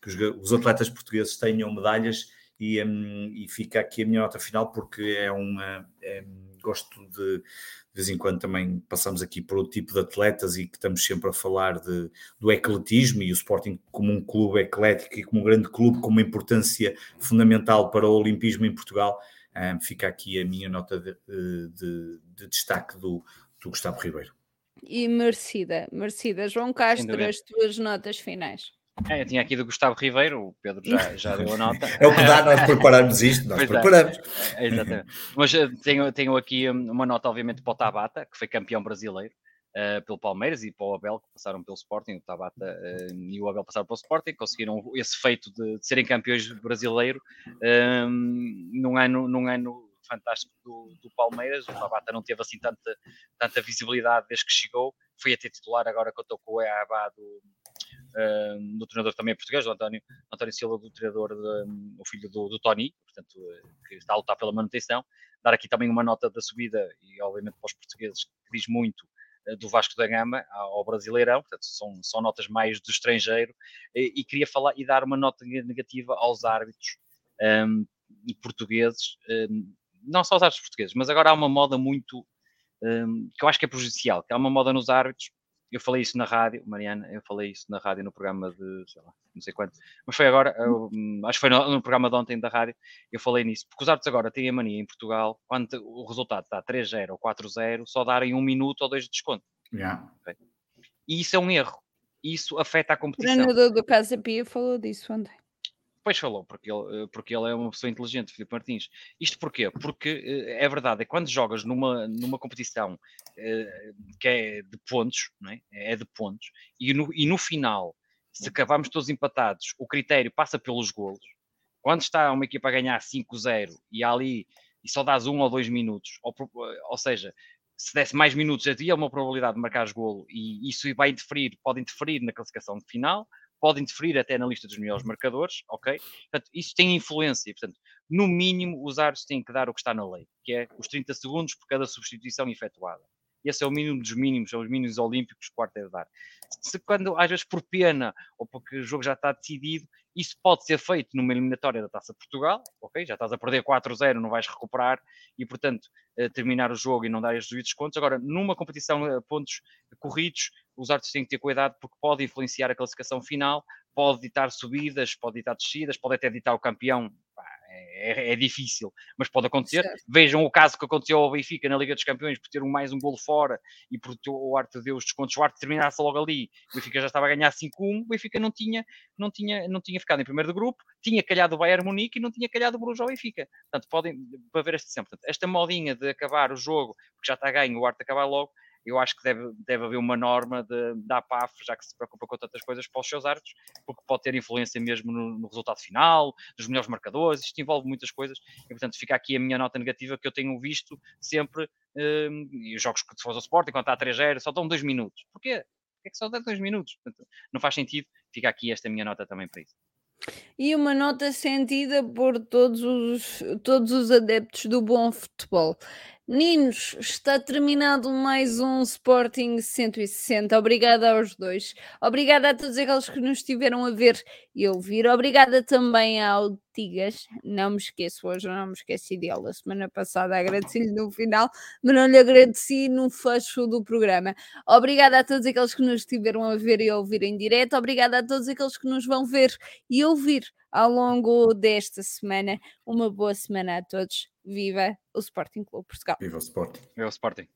S3: que os, os, atletas portugueses tenham medalhas e, um, e, fica aqui a minha nota final porque é uma é, gosto de de vez em quando também passamos aqui por outro tipo de atletas e que estamos sempre a falar de, do ecletismo e o Sporting como um clube eclético e como um grande clube com uma importância fundamental para o olimpismo em Portugal. Um, fica aqui a minha nota de, de, de destaque do, do Gustavo Ribeiro.
S1: E merecida, merecida. João Castro, as tuas notas finais.
S2: É, eu tinha aqui do Gustavo Ribeiro, o Pedro já, já deu a nota.
S3: É o que dá nós prepararmos isto, nós pois é. preparamos.
S2: É, exatamente. Mas eh, tenho, tenho aqui hum, uma nota, obviamente, para o Tabata, que foi campeão brasileiro uh, pelo Palmeiras e para o Abel, que passaram pelo Sporting. O Tabata uh, e o Abel passaram pelo Sporting, conseguiram esse feito de, de serem campeões brasileiro uh, num, ano, num ano fantástico do, do, Palmeiras. O Tabata não teve assim tanta, tanta visibilidade desde que chegou. Foi até titular agora que estou com o EABA do uh, do treinador também português, do António, António Silva, do treinador, de, um, o filho do, do Tony, portanto, uh, que está a lutar pela manutenção. Dar aqui também uma nota da subida, e obviamente para os portugueses, que diz muito uh, do Vasco da Gama ao Brasileirão, portanto, são, são notas mais do estrangeiro, e, e queria falar e dar uma nota negativa aos árbitros um, portugueses, um, não só aos árbitros portugueses, mas agora há uma moda muito um, que eu acho que é prejudicial, que há uma moda nos árbitros eu falei isso na rádio, Mariana, eu falei isso na rádio no programa de, sei lá, não sei quanto, mas foi agora, eu, hum, acho que foi no, no, programa de ontem da rádio, eu falei nisso, porque os árbitros agora têm a mania em Portugal, quando o resultado está 3-0 ou 4-0, só darem um minuto ou dois de desconto.
S3: Yeah.
S2: E isso é um erro. Isso afeta a competição.
S1: O treinador do Casa Pia falou disso ontem.
S2: Pois falou, porque ele, eh, porque ele é uma pessoa inteligente, Filipe Martins. Isto porquê? Porque eh, é verdade, é quando jogas numa, numa competição eh, que é de pontos, não é? é de pontos, e no, e no final, se acabarmos todos empatados, o critério passa pelos golos. Quando está uma equipa a ganhar 5-0 e ali e só dás um ou dois minutos, ou, ou seja, se desse mais minutos, havia uma probabilidade de marcar golo e isso vai interferir, pode interferir na classificação final, pode interferir até na lista dos melhores marcadores, ok? Portanto, isso tem influência. Portanto, no mínimo, os árbitros têm que dar o que está na lei, que é os 30 segundos por cada substituição efetuada. Esse é o mínimo dos mínimos, são os mínimos olímpicos que o quarto é de dar. Se quando, às vezes, por pena ou porque o jogo já está decidido, isso pode ser feito numa eliminatória da Taça Portugal, ok? Já estás a perder 4-0, não vais recuperar e, portanto, eh, terminar o jogo e não dar os devidos contos. Agora, numa competição a pontos corridos, os árbitros têm que ter cuidado porque pode influenciar a classificação final, pode ditar subidas, pode ditar descidas, pode até ditar o campeão. É, é, difícil, mas pode acontecer. Certo. Vejam o caso que aconteceu ao Benfica na Liga dos Campeões por ter um, mais um golo fora e por o Arte deu os descontos, o Arte terminasse logo ali, o Benfica já estava a ganhar 5-1, o Benfica não tinha, não, tinha, não tinha ficado em primeiro do grupo, tinha calhado o Bayern Munique e não tinha calhado o Bruges ao Benfica. Portanto, podem, para ver este. Portanto, esta modinha de acabar o jogo, porque já está ganho, o Arte acabar logo, eu acho que deve, deve haver uma norma de, da APAF, já que se preocupa com tantas coisas para os seus árbitros, porque pode ter influência mesmo no, no, resultado final, dos melhores marcadores, isto envolve muitas coisas, e portanto fica aqui a minha nota negativa que eu tenho visto sempre, um, e os jogos que se faz o Sport, enquanto há 3-0, só dão 2 minutos. Porquê? Porquê é que só dá 2 minutos? Portanto, não faz sentido, fica aqui esta minha nota também para isso.
S1: E uma nota sentida por todos os, todos os adeptos do bom futebol. Meninos, está terminado mais um Sporting 160. Obrigada aos dois. Obrigada a todos aqueles que nos estiveram a ver e ouvir. Obrigada também ao Tigas. Não me esqueço hoje, não me esqueci dele. A semana passada agradeci-lhe no final, mas não lhe agradeci no fecho do programa. Obrigada a todos aqueles que nos estiveram a ver e ouvir em direto. Obrigada a todos aqueles que nos vão ver e ouvir ao longo desta semana. Uma boa semana a todos Viva o Sporting Clube Portugal.
S3: Viva o Sporting.
S2: Viva o Sporting.